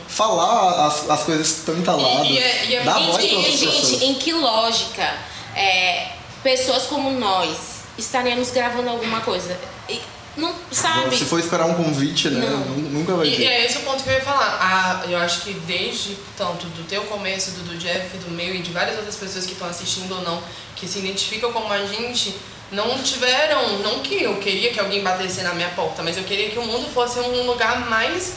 falar as, as coisas que estão entaladas, e, e, e, dar voz para outras gente, em que lógica é, pessoas como nós estaremos gravando alguma coisa? Não, sabe? Se for esperar um convite, né? Não. Nunca vai ter. E é esse o ponto que eu ia falar. Ah, eu acho que desde tanto do teu começo, do, do Jeff, do meu e de várias outras pessoas que estão assistindo ou não, que se identificam como a gente, não tiveram. Não que eu queria que alguém batesse na minha porta, mas eu queria que o mundo fosse um lugar mais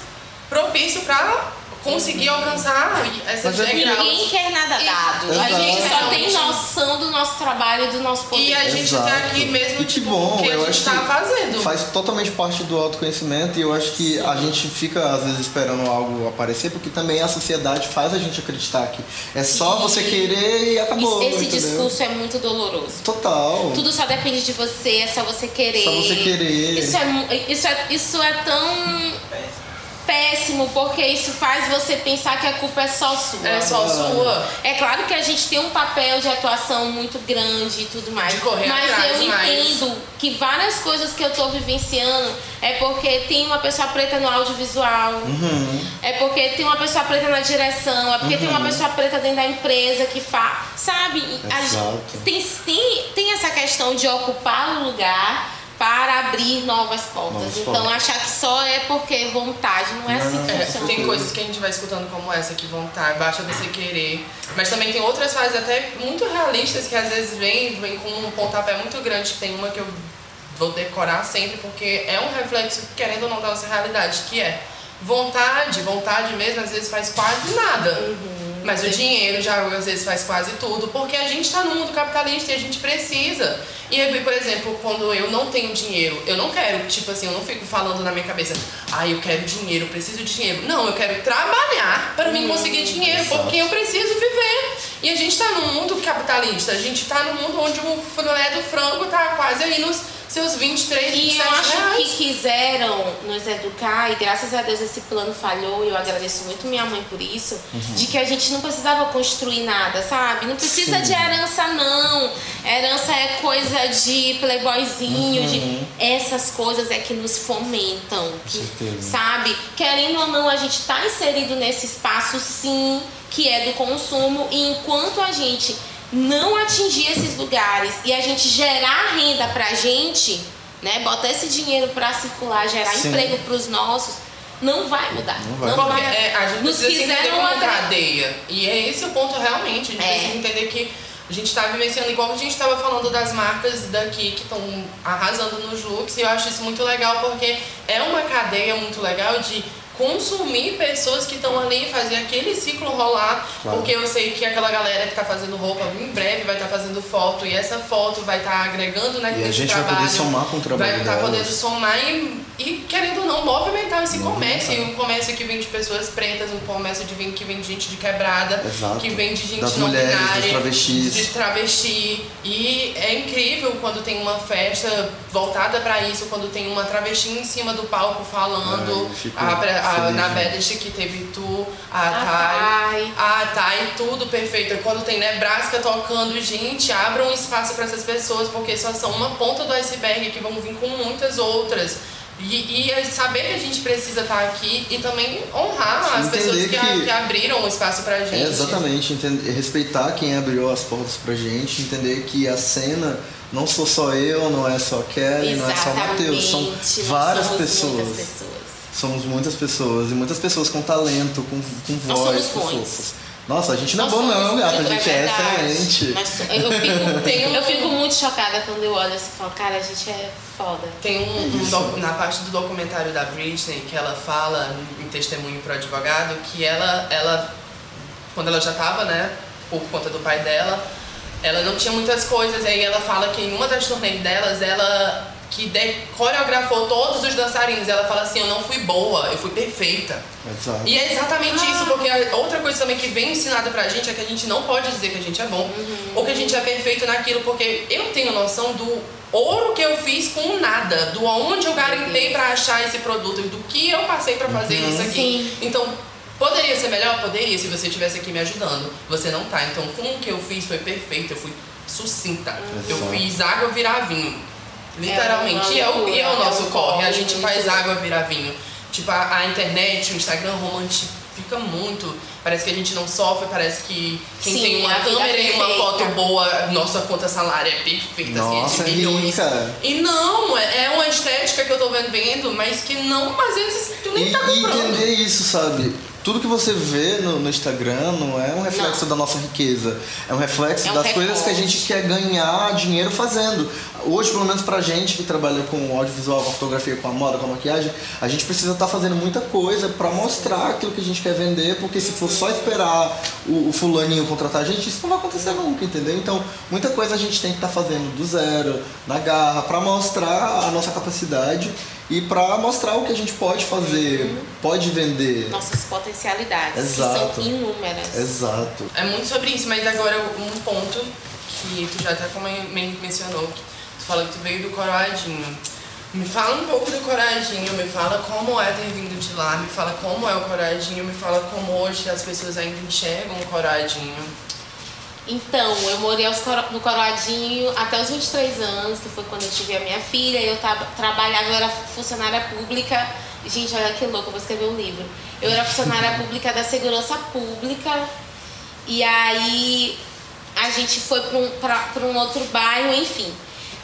propício para conseguir alcançar essas Mas degraus. Ninguém quer nada dado. E, a gente só tem noção do nosso trabalho e do nosso poder. E a gente tá Exato. tá aqui mesmo, e que tipo, bom, que eu a gente tá fazendo. Faz totalmente parte do autoconhecimento e eu acho que Sim. a gente fica, às vezes, esperando algo aparecer, porque também a sociedade faz a gente acreditar que é só você querer e acabou. Esse entendeu? discurso é muito doloroso. Total. Tudo só depende de você, é só você querer. Só você querer. Isso é, isso é, isso é tão péssimo, porque isso faz você pensar que a culpa é só sua. É só sua. É claro que a gente tem um papel de atuação muito grande e tudo mais. De correr mas atrás, eu mas... entendo que várias coisas que eu tô vivenciando é porque tem uma pessoa preta no audiovisual. Uhum. É porque tem uma pessoa preta na direção. É porque uhum. tem uma uhum. pessoa preta dentro da empresa que faz. Sabe? Gente, tem, tem, tem essa questão de ocupar o lugar para abrir novas portas. Novas então portas. achar que só é porque vontade não é assim que é, funciona. Tem coisas que a gente vai escutando como essa, que vontade, basta você querer. Mas também tem outras fases até muito realistas que às vezes vem, vem com um pontapé muito grande. Tem uma que eu vou decorar sempre porque é um reflexo, querendo ou não, da nossa realidade, que é vontade, vontade mesmo, às vezes faz quase nada. Uhum. Mas o dinheiro já às vezes faz quase tudo, porque a gente está no mundo capitalista e a gente precisa. E aí, por exemplo, quando eu não tenho dinheiro, eu não quero, tipo assim, eu não fico falando na minha cabeça, ah, eu quero dinheiro, eu preciso de dinheiro. Não, eu quero trabalhar para mim conseguir dinheiro, Exato. porque eu preciso viver. E a gente está no mundo capitalista, a gente está no mundo onde o filé do frango tá quase aí nos seus 23, E 27 eu acho reais. que quiseram nos educar, e graças a Deus esse plano falhou, e eu agradeço muito minha mãe por isso, de que a gente não precisava construir nada, sabe? Não precisa Sim. de herança, não. Herança é coisa de playboyzinho, de essas coisas é que nos fomentam. Que, certeza. sabe? Querendo ou não, a gente tá inserido nesse espaço, sim, que é do consumo, e enquanto a gente não atingir esses lugares e a gente gerar renda pra gente, né, botar esse dinheiro pra circular, gerar Sim. emprego pros nossos, não vai mudar. Não vai Porque vai. é, a gente Nos precisa entender como agra- cadeia. E é esse o ponto realmente. A gente É. precisa entender que a gente está vivenciando, igual a gente estava falando das marcas daqui que estão arrasando nos looks. E eu acho isso muito legal porque é uma cadeia muito legal de consumir pessoas que estão ali e fazer aquele ciclo rolar. Claro. Porque eu sei que aquela galera que está fazendo roupa em breve vai estar fazendo foto e essa foto vai estar agregando na E a gente vai trabalho. poder somar com o trabalho Vai estar delas. podendo somar e, e, querendo ou não, movimentar esse Movimentar. comércio. E um comércio que vem de pessoas pretas, um comércio de, vem- que vem de gente de quebrada, Exato. que vem de gente Das não mulheres, dos binária, travestis. de travesti. E é incrível quando tem uma festa voltada pra isso, quando tem uma travesti em cima do palco falando. Eu fico a, a, feliz, na né? Badass que teve tu, a A Thay. Thay. A Thay, tudo perfeito. Quando tem Nebraska tocando, gente, abram espaço para essas pessoas, porque só são uma ponta do iceberg que vão vir com muitas outras. E, e é saber que a gente precisa estar aqui e também honrar as Entender pessoas que, a- que- que abriram o espaço pra gente. É, exatamente, entender, respeitar quem abriu as portas pra gente, entender que a cena não sou só eu, não é só Kelly, não é só Matheus, são Exatamente, várias pessoas. pessoas. Somos muitas pessoas e muitas pessoas com talento, com, com voz, com forças. Nossa, a gente não é bom não, gata, a gente é, excelente. So- eu, fico, Tem um- eu fico muito chocada quando eu olho assim e falo, cara, a gente é foda. Tem um, um na parte do documentário da Britney que ela fala em testemunho pro advogado que ela, ela quando ela já tava, né, por conta do pai dela, ela não tinha muitas coisas. Aí ela fala que em uma das turnês delas, ela que de- coreografou todos os dançarinos. Ela fala assim: Eu não fui boa, eu fui perfeita. Exato. E é exatamente isso, porque a outra coisa também que vem ensinada pra gente é que a gente não pode dizer que a gente é bom ou que a gente é perfeito naquilo, porque eu tenho noção do ouro que eu fiz com nada, do aonde eu garimpei pra achar esse produto e do que eu passei pra fazer isso aqui. Sim. Então, poderia ser melhor? Poderia, se você estivesse aqui me ajudando. Você não tá. Então, com o que eu fiz foi perfeito, eu fui sucinta. Eu Exato. fiz água virar vinho. Literalmente. É E é, o, e é o uma nosso loucura, corre. é A gente faz água virar vinho. Tipo, a, a internet, o Instagram romantifica muito. Parece que a gente não sofre, parece que quem Sim, tem uma a vida câmera e uma foto boa, nossa conta salário é perfeita, Nossa, assim, é de milhões. rica. E não, é é uma estética que eu tô vendo, vendo mas que não, às vezes, tu nem E, tá e comprando. entender isso, sabe? Tudo que você vê no, no Instagram não é um reflexo Não. da nossa riqueza. É um reflexo É um das coisas que a gente quer ganhar dinheiro fazendo. Hoje, pelo menos pra gente que trabalha com o audiovisual, com a fotografia, com a moda, com a maquiagem, a gente precisa estar fazendo muita coisa pra mostrar aquilo que a gente quer vender, porque se for só esperar o, o fulaninho contratar a gente, isso não vai acontecer nunca, entendeu? Então, muita coisa a gente tem que estar fazendo do zero, na garra, pra mostrar a nossa capacidade e pra mostrar o que a gente pode fazer, pode vender. Nossas potencialidades, Exato. que são inúmeras. Exato. É muito sobre isso, mas agora um ponto que tu já até mencionou, fala que tu veio do Coroadinho. Me fala um pouco do Coradinho, me fala como é ter vindo de lá, me fala como é o Coradinho, me fala como hoje as pessoas ainda enxergam o Coradinho. Então, eu morei no Coroadinho até os 23 anos, que foi quando eu tive a minha filha. Eu tava, trabalhava, eu era funcionária pública. Gente, olha que louco, eu vou escrever um livro. Eu era funcionária pública da segurança pública. E aí a gente foi para um, pra- pra um outro bairro, enfim.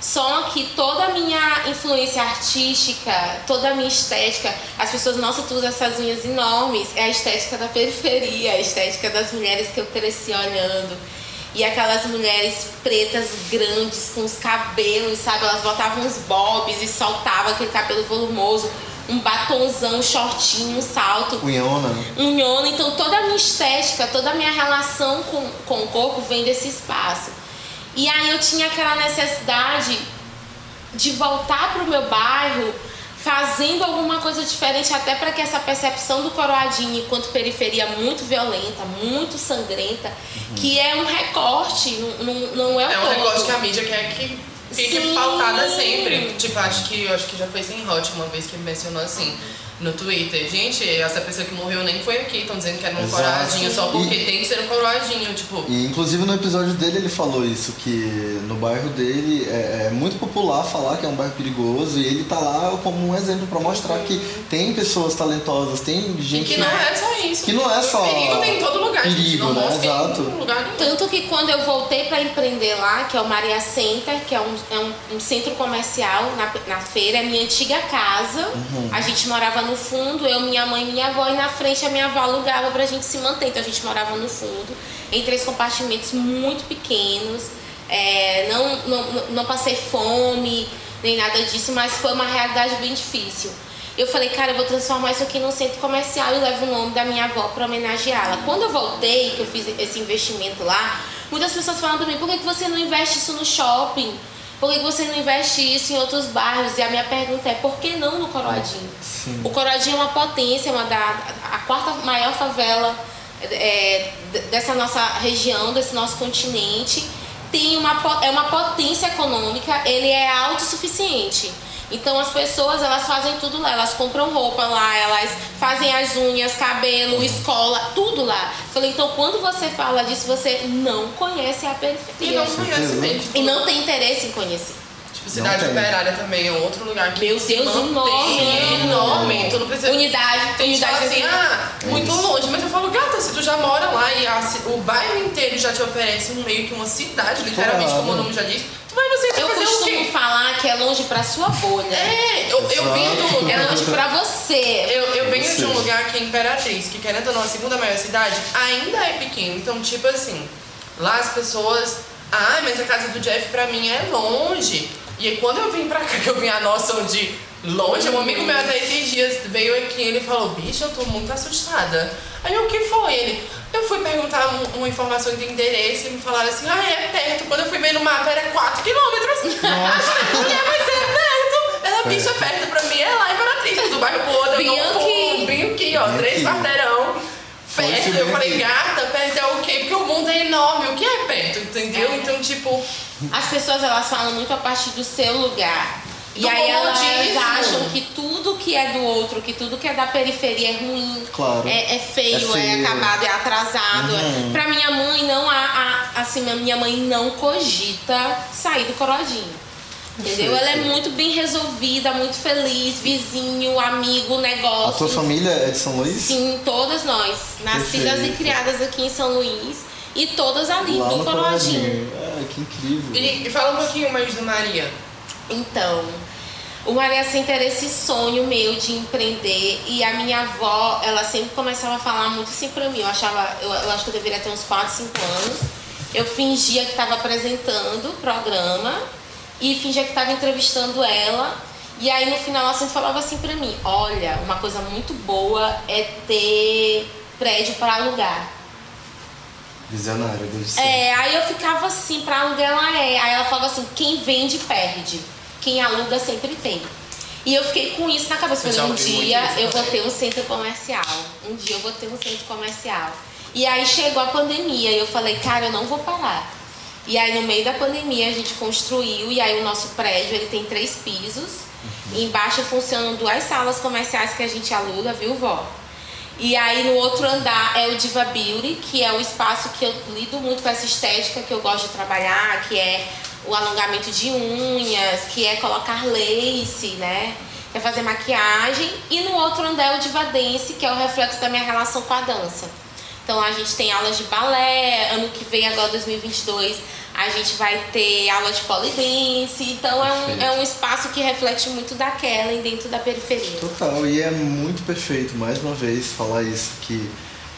Só que toda a minha influência artística, toda a minha estética, as pessoas, nossa, tu usa essas unhas enormes, é a estética da periferia, a estética das mulheres que eu cresci olhando. E aquelas mulheres pretas grandes com os cabelos, sabe? Elas botavam uns bobs e soltavam aquele cabelo volumoso. um batonzão, um shortinho, um salto. Unhona. Unhona. Então toda a minha estética, toda a minha relação com, com o corpo vem desse espaço. E aí eu tinha aquela necessidade de voltar pro meu bairro fazendo alguma coisa diferente, até para que essa percepção do coroadinho enquanto periferia muito violenta, muito sangrenta, uhum. que é um recorte, não, não, é o É um todo. recorte que a mídia quer que fique Sim. pautada sempre. Tipo, acho que, acho que já foi sem hot uma vez que mencionou assim no Twitter. Gente, essa pessoa que morreu nem foi aqui, estão dizendo que era um Exato. coroadinho só porque e, tem que ser um coroadinho, tipo. E inclusive no episódio dele ele falou isso, que no bairro dele é, é muito popular falar que é um bairro perigoso e ele tá lá como um exemplo para mostrar uhum. que tem pessoas talentosas, tem gente. E que não é só isso. Que não é só. Perigo tem em todo lugar, perigo, gente. Não né? Exato. Lugar Tanto que quando eu voltei para empreender lá, que é o Maria Center, que é um, é um, um centro comercial na, na feira, é minha antiga casa. Uhum. A gente morava no no fundo, eu, minha mãe e minha avó, e na frente a minha avó alugava pra gente se manter. Então a gente morava no fundo, em três compartimentos muito pequenos. É, não, não, não passei fome, nem nada disso, mas foi uma realidade bem difícil. Eu falei, cara, eu vou transformar isso aqui num centro comercial e levo o nome da minha avó para homenageá-la. Quando eu voltei, que eu fiz esse investimento lá, muitas pessoas falaram para mim, por que você não investe isso no shopping? Por que você não investe isso em outros bairros? E a minha pergunta é, por que não no Coroadinho? Sim. O Coroadinho é uma potência, é uma da, a quarta maior favela é, dessa nossa região, desse nosso continente. Tem uma, é uma potência econômica, ele é autossuficiente. Então as pessoas elas fazem tudo lá, elas compram roupa lá, elas fazem as unhas, cabelo, escola, tudo lá. Falei, então quando você fala disso, você não conhece a periferia. E não conhece mesmo. E não tem interesse em conhecer. Tipo, cidade operária também é outro lugar que Meu Deus, enorme. enorme. Tu não precisa. Unidade, tem unidade assim, ah, muito longe. Mas eu falo, gata, se tu já mora lá e a, o bairro inteiro já te oferece um meio que uma cidade, literalmente, como o nome já diz vai no centro eu fazer o quê? falar que é longe pra sua bolha. É, eu, eu venho do... É longe pra você. Eu, eu venho de um lugar que é Imperatriz, que querendo ou não, a segunda maior cidade, ainda é pequeno. Então, tipo assim, lá as pessoas... Ah, mas a casa do Jeff pra mim é longe. E aí quando eu vim pra cá, que eu vim a noção de longe, um amigo meu até esses dias veio aqui e ele falou, bicho, eu tô muito assustada. Aí o que foi? Ele, eu fui perguntar um, uma informação de endereço e me falaram assim, ah, é perto. Quando eu fui ver no mapa era 4 quilômetros. Nossa. Mulher, mas é perto. Ela, bicho, é perto pra mim, é lá em Imperatriz, do bairro Boa, bem aqui. Bem aqui, ó, três quarteirão. Perto, eu falei, gata, perto é o quê? Porque o mundo é enorme, o que é perto, entendeu? É. Então, tipo... As pessoas, elas falam muito a partir do seu lugar. E aí elas acham que tudo que é do outro, que tudo que é da periferia é ruim, claro. é, é, feio, é, feio, é acabado, é atrasado. Uhum. Pra minha mãe não há, há, assim, minha mãe não cogita sair do coroadinho. Entendeu? Ela é muito bem resolvida, muito feliz, vizinho, amigo, negócio. A tua família é de São Luís? Sim, todas nós. Nascidas Perfeito. e criadas aqui em São Luís. E todas ali Lá do Coroadinho. Ah, que incrível. E, e fala um pouquinho mais do Maria. Então, o Maria Center era esse sonho meu de empreender e a minha avó, ela sempre começava a falar muito assim pra mim. Eu achava, eu, eu acho que eu deveria ter uns 4, 5 anos. Eu fingia que estava apresentando o programa e fingia que estava entrevistando ela. E aí no final ela sempre falava assim pra mim: Olha, uma coisa muito boa é ter prédio para alugar. Visionária, ser. É, aí eu ficava assim, pra alugar ela é. Aí ela falava assim: quem vende, perde quem aluga sempre tem. E eu fiquei com isso na cabeça. Falei, um dia eu vou ter um centro comercial. Um dia eu vou ter um centro comercial. E aí chegou a pandemia e eu falei, cara, eu não vou parar. E aí no meio da pandemia a gente construiu e aí o nosso prédio ele tem três pisos. Uhum. Embaixo funcionam duas salas comerciais que a gente aluga, viu, vó? E aí no outro andar é o Diva Beauty, que é o espaço que eu lido muito com essa estética que eu gosto de trabalhar, que é o alongamento de unhas, que é colocar lace, né? É fazer maquiagem. E no outro andar é o Diva Dance, que é o reflexo da minha relação com a dança. Então a gente tem aulas de balé, ano que vem, agora 2022, a gente vai ter aula de polidense. Então é um, é um espaço que reflete muito da Kellen dentro da periferia. Total, e é muito perfeito, mais uma vez, falar isso, que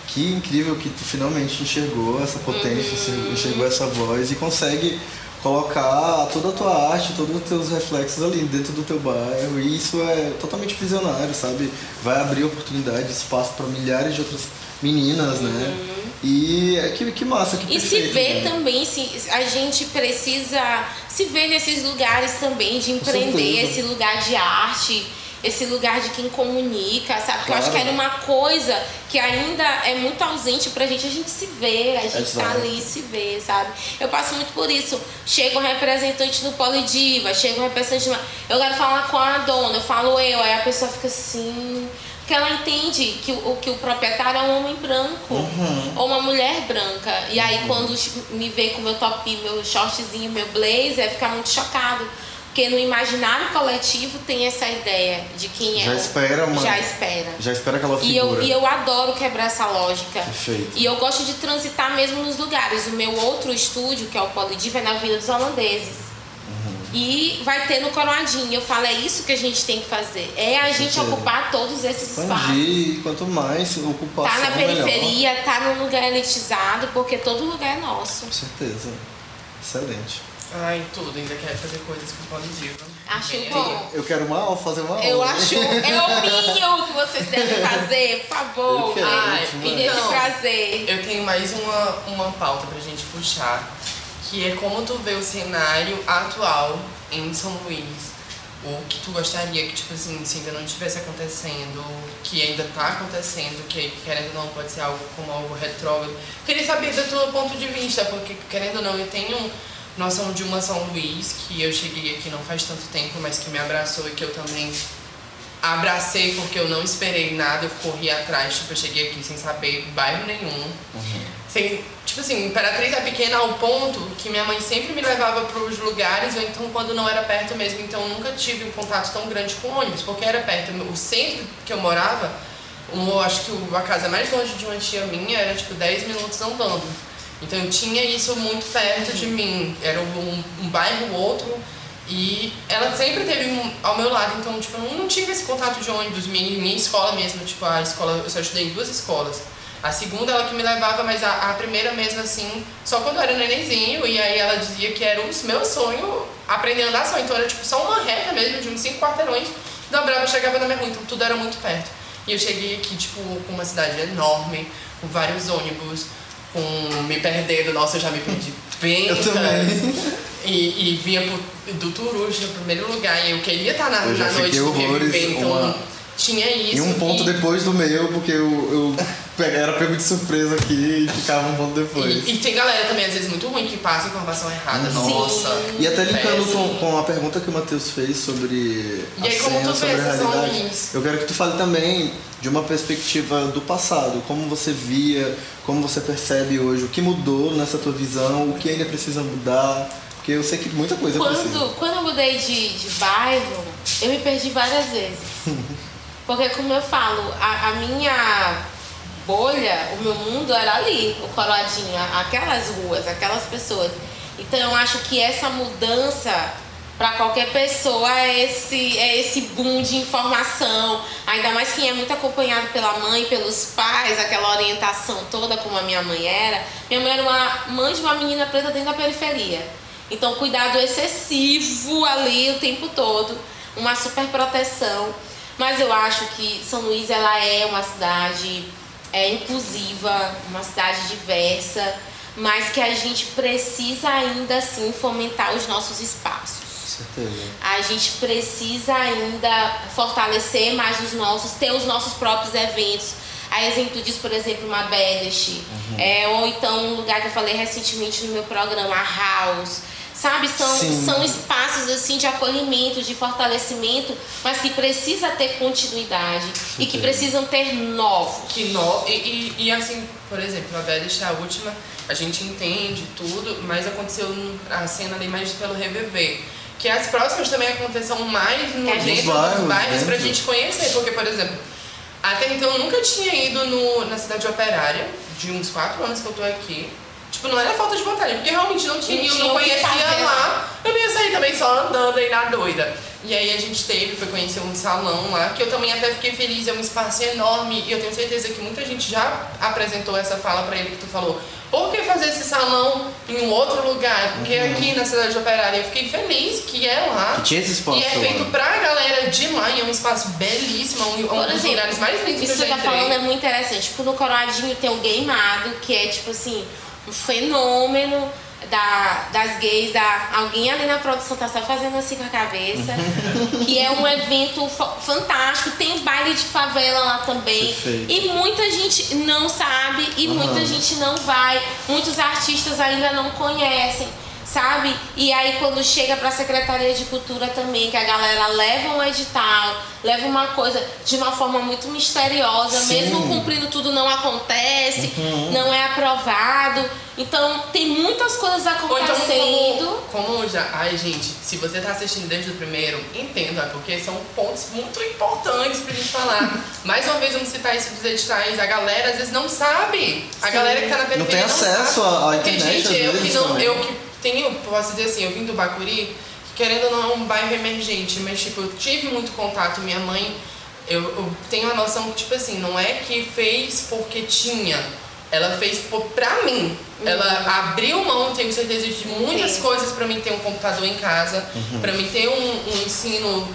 que incrível que tu finalmente enxergou essa potência, uhum. enxergou essa voz e consegue colocar toda a tua arte, todos os teus reflexos ali dentro do teu bairro. E isso é totalmente visionário, sabe? Vai abrir oportunidade, espaço para milhares de outras meninas, né? E é que, que massa, que E se perfeito, vê né? também, se, a gente precisa se ver nesses lugares também de empreender, esse lugar de arte, esse lugar de quem comunica, sabe? Porque eu acho que Claro. era uma coisa que ainda é muito ausente pra gente, a gente se vê, a gente tá Exato. ali e se vê, sabe? Eu passo muito por isso. Chega um representante do Polidiva, chega um representante. de uma- Eu quero falar com a dona, eu falo eu, aí a pessoa fica assim. Porque ela entende que o, que o proprietário é um homem branco Uhum. ou uma mulher branca. E aí quando me vê com meu top, meu shortzinho, meu blazer, fica muito chocado. Porque no imaginário coletivo tem essa ideia de quem é Já espera uma- Já espera. Já espera aquela E eu, figura. e eu adoro quebrar essa lógica. Perfeito. E eu gosto de transitar mesmo nos lugares. O meu outro estúdio, que é o Polidiva, é na Vila dos Holandeses. E vai ter no Coroadinho. Eu falo, é isso que a gente tem que fazer. É a gente certeza. ocupar todos esses espaços. Expandir, quanto mais ocupação, Tá na melhor. periferia, tá num lugar elitizado, porque todo lugar é nosso. Com certeza. Excelente. Ai, tudo, ainda quero fazer coisas com pão de diva. Acho bom. Eu quero uma aula, fazer uma aula. Eu acho, é o mínimo que vocês devem fazer, por favor. Eu quero, Ai, me dê esse mando. prazer. Eu tenho mais uma, uma pauta pra gente puxar, que é como tu vê o cenário atual em São Luís. O que tu gostaria que, tipo assim, se ainda não estivesse acontecendo, que ainda tá acontecendo, que querendo ou não pode ser algo como algo retrógrado. Queria saber do teu ponto de vista, porque querendo ou não, eu tenho noção de uma São Luís, que eu cheguei aqui não faz tanto tempo, mas que me abraçou e que eu também abracei porque eu não esperei nada, eu corri atrás, tipo, eu cheguei aqui sem saber bairro nenhum. Sem, tipo assim, Imperatriz é pequena ao ponto que minha mãe sempre me levava para os lugares, ou então quando não era perto mesmo, então eu nunca tive um contato tão grande com ônibus, porque era perto. O centro que eu morava, um, acho que a casa mais longe de uma tia minha era tipo 10 minutos andando. Então eu tinha isso muito perto de mim, era um, um bairro outro, e ela sempre teve um, ao meu lado, então tipo, eu não tive esse contato de ônibus, minha, minha escola mesmo, tipo, a escola, eu só estudei em duas escolas. A segunda ela que me levava, mas a, a primeira mesmo assim, só quando eu era nenenzinho, e aí ela dizia que era o meu sonho aprender a andar só. Então era tipo só uma reta mesmo, de uns cinco quarteirões, dobrava, chegava na minha rua, então tudo era muito perto. E eu cheguei aqui, tipo, com uma cidade enorme, com vários ônibus, com me perdendo, nossa, eu já me perdi bem. Eu também. E, e vinha pro, do Turus no primeiro lugar, e eu queria estar na, Eu na noite do horrores, então uma- tinha isso. E um ponto e- depois do meu, porque eu, eu era pego de surpresa aqui e ficava um ponto depois. E, e tem galera também, às vezes, muito ruim que passa informação errada. Sim. Nossa. E até linkando com, com a pergunta que o Matheus fez sobre E a aí, como cena, tu vê sobre a esses realidade, homens? eu quero que tu fale também de uma perspectiva do passado, como você via, como você percebe hoje, o que mudou nessa tua visão, o que ainda precisa mudar, porque eu sei que muita coisa precisa. Quando, quando eu mudei de, de bairro, eu me perdi várias vezes. Porque, como eu falo, a, a minha bolha, o meu mundo era ali, o Coroadinho, aquelas ruas, aquelas pessoas. Então, eu acho que essa mudança para qualquer pessoa é esse, é esse boom de informação. Ainda mais quem é muito acompanhado pela mãe, pelos pais, aquela orientação toda como a minha mãe era. Minha mãe era uma mãe de uma menina preta dentro da periferia. Então, cuidado excessivo ali o tempo todo, uma super proteção. Mas eu acho que São Luís ela é uma cidade é, inclusiva, uma cidade diversa, mas que a gente precisa ainda assim fomentar os nossos espaços. Certeza. A gente precisa ainda fortalecer mais os nossos, ter os nossos próprios eventos. A exemplo disso, por exemplo, uma Belish, é, ou então um lugar que eu falei recentemente no meu programa, a House. Sabe, são, Sim. são espaços assim de acolhimento, de fortalecimento, mas que precisa ter continuidade e que precisam ter novos. Que no... e, e, e assim, por exemplo, a Belish é a última, a gente entende tudo, mas aconteceu a cena ali mais pelo RVV. Que as próximas também aconteçam mais no, a dentro Nos dos bairros, bairros pra dentro. gente conhecer. Porque, por exemplo, até então eu nunca tinha ido no, na cidade operária, de uns quatro anos que eu tô aqui. Tipo, não era falta de vontade, porque realmente não tinha, Não eu tinha não que conhecia lá. Eu não ia sair também só andando aí na doida. E aí a gente teve, foi conhecer um salão lá, que eu também até fiquei feliz, é um espaço enorme, e eu tenho certeza que muita gente já apresentou essa fala pra ele que tu falou. Por que fazer esse salão em um outro lugar? Porque Uhum. aqui na cidade operária eu fiquei feliz que é lá. Que tinha esse espaço E é feito pra galera de lá, e é um espaço belísimo, é um, um Por dos lugares mais lindos que isso eu que já você tá entrei. falando é muito interessante. Tipo, no Coroadinho tem o Gameado, que é tipo assim, um fenômeno da, das gays, da, alguém ali na produção tá só fazendo assim com a cabeça. que é um evento fa- fantástico. Tem baile de favela lá também. Perfeito. E muita gente não sabe e Aham. muita gente não vai. Muitos artistas ainda não conhecem. Sabe? E aí quando chega pra Secretaria de Cultura também, que a galera leva um edital, leva uma coisa de uma forma muito misteriosa, Sim. mesmo cumprindo tudo não acontece, não é aprovado. Então tem muitas coisas Ou então, acontecendo. como, como já. Ai, gente, se você tá assistindo desde o primeiro, entenda, porque são pontos muito importantes pra gente falar. Mais uma vez, vamos citar isso dos editais. A galera às vezes não sabe. A galera que tá na periferia. tem acesso à- à Porque, internet, gente, às eu que não. Eu que tenho, posso dizer assim, eu vim do Bacuri, que querendo ou não, é um bairro emergente, mas, tipo, eu tive muito contato. Minha mãe. Eu, eu tenho a noção que, tipo assim, não é que fez porque tinha. Ela fez por, pra mim. Ela abriu mão, tenho certeza, de muitas Sim. coisas pra mim ter um computador em casa, Uhum. pra mim ter um, um ensino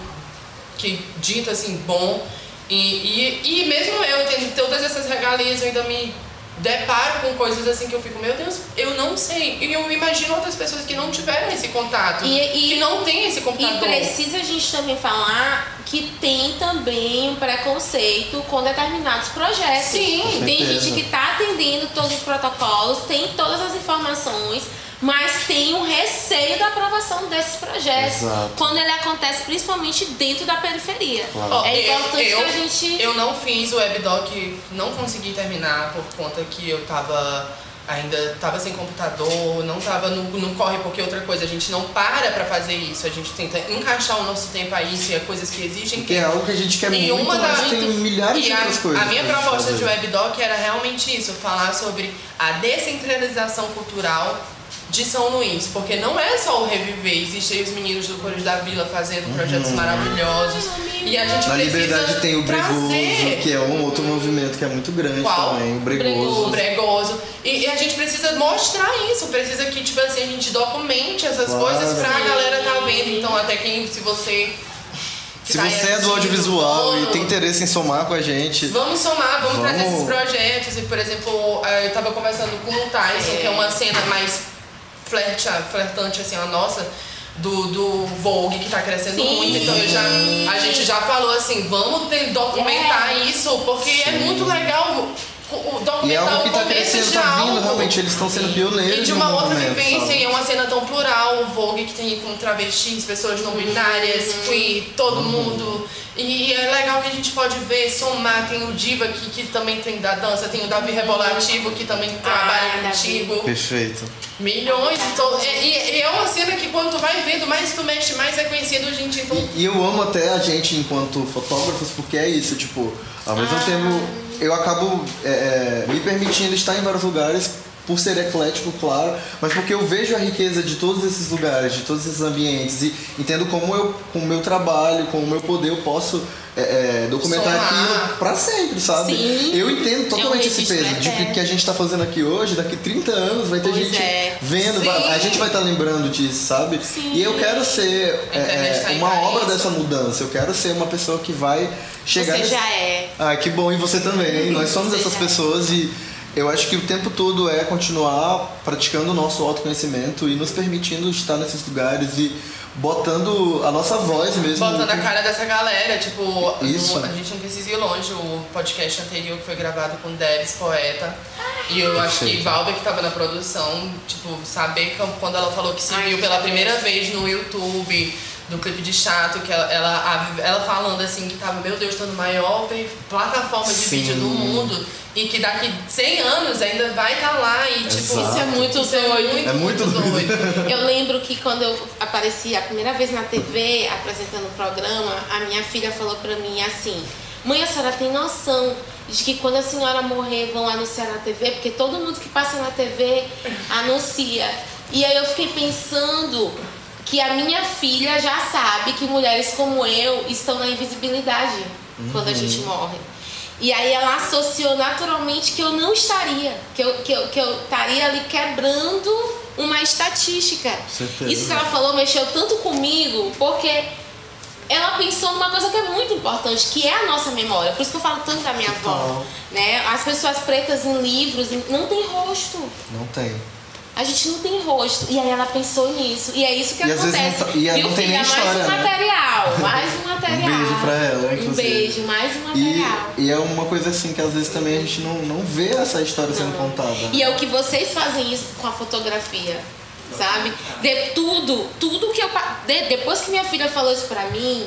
que dito assim, bom. E, e, e mesmo eu tendo todas essas regalias, eu ainda me deparo com coisas assim que eu fico, meu Deus, eu não sei. E eu imagino outras pessoas que não tiveram esse contato, E- e- que não têm esse E computador. precisa a gente também falar que tem também um preconceito com determinados projetos. Sim. Com Tem certeza. gente que está atendendo todos os protocolos, tem todas as informações, mas tem um receio da aprovação desses projetos. Exato. Quando ele acontece principalmente dentro da periferia. Claro. É eu- importante eu, que a gente. Eu não fiz o webdoc, não consegui terminar por conta que eu tava ainda tava sem computador, não tava no, no corre, porque outra coisa, a gente não para pra fazer isso, a gente tenta encaixar o nosso tempo a isso e a coisas que exigem Que é algo que a gente quer E muito, uma da- mas tem milhares e de a, outras coisas. A minha proposta de fazer. webdoc era realmente isso, falar sobre a descentralização cultural de São Luís, porque não é só o reviver, existem os meninos do Cores da Vila fazendo projetos maravilhosos e a gente Uhum. Na precisa Liberdade tem o Bregoso, trazer que é um outro movimento que é muito grande Qual? também. O o Bregoso. bregoso. E, e a gente precisa mostrar isso, precisa que, tipo assim, a gente documente essas Claro. coisas pra galera tá vendo. Então, até quem, se você. Se tá você é do audiovisual e tem interesse em somar com a gente, Vamos somar, vamos, Vamos. trazer esses projetos. E, por exemplo, eh, eu tava conversando com o Tyson, que é uma cena mais flerte, flertante, assim, a nossa, do, do Vogue, que tá crescendo Sim. muito. Então, já, a gente já falou assim, vamos ter, documentar isso, porque é muito legal o, o e é algo que o tá crescendo, de tá vindo, realmente, eles estão sendo pioneiros E de uma outra movimento, vivência, sabe? e é uma cena tão plural, o Vogue que tem com travestis, pessoas não binárias, queer, todo mundo. E é legal que a gente pode ver, somar, tem o Diva que, que também tem da dança, tem o Davi Rebolativo que também trabalha Davi. contigo. Perfeito. Milhões, então, e, e- e é uma cena que quando tu vai vendo, mais tu mexe, mais é conhecido, gente. Então, E eu amo até a gente enquanto fotógrafos, porque é isso, tipo, ao mesmo Ah. tempo eu acabo é, é, me permitindo estar em vários lugares por ser eclético, claro, mas porque eu vejo a riqueza de todos esses lugares, de todos esses ambientes e entendo como eu, com o meu trabalho, com o meu poder, eu posso é, é, documentar Somar. aquilo pra sempre, sabe? Sim. Eu entendo totalmente É um esse peso de que, eterno. que a gente tá fazendo aqui hoje, daqui 30 anos vai ter Pois gente é. Vendo, Sim. a gente vai estar lembrando disso, sabe? Sim. E eu quero ser internet é, tá aí uma obra isso. dessa mudança. Eu quero ser uma pessoa que vai chegar. Você nesse- já é. Ah, que bom, e você também. Nós somos essas é. pessoas e eu acho que o tempo todo é continuar praticando o nosso autoconhecimento e nos permitindo estar nesses lugares e botando a nossa voz mesmo. botando a cara dessa galera, tipo, Isso. no- a gente não precisa ir longe, o podcast anterior que foi gravado com Debs, poeta. E eu acho que Perfeito. Valber que tava na produção, tipo, saber que quando ela falou que se Ai, viu pela primeira vez no YouTube, do clipe de chato, que ela, ela, ela falando assim que tava, meu Deus, tô no maior plataforma de Sim. vídeo do mundo. E que daqui 100 anos ainda vai estar lá e tipo. Exato. Isso é muito Isso é doido. muito, É muito muito doido. doido. Eu lembro que quando eu apareci a primeira vez na TV apresentando o programa, a minha filha falou pra mim assim: Mãe, a senhora tem noção de que quando a senhora morrer vão anunciar na TV? Porque todo mundo que passa na TV anuncia. E aí eu fiquei pensando que a minha filha já sabe que mulheres como eu estão na invisibilidade uhum. quando a gente morre. E aí ela associou naturalmente que eu não estaria, que eu, que eu, que eu estaria ali quebrando uma estatística. Certeza. Isso que ela falou mexeu tanto comigo, porque ela pensou numa coisa que é muito importante, que é a nossa memória. Por isso que eu falo tanto da minha avó. Né? As pessoas pretas em livros não tem rosto. Não tem a gente não tem rosto. E aí ela pensou nisso. E é isso que e acontece. Não, e Viu, não tem filha? nem mais história, um né? material. Mais um material. um beijo pra ela, inclusive. Um beijo, mais um material. E, e, é uma coisa assim que às vezes também a gente não, não vê essa história não. sendo contada. E é o que vocês fazem isso com a fotografia. Sabe? De tudo, tudo que eu. De, depois que minha filha falou isso pra mim,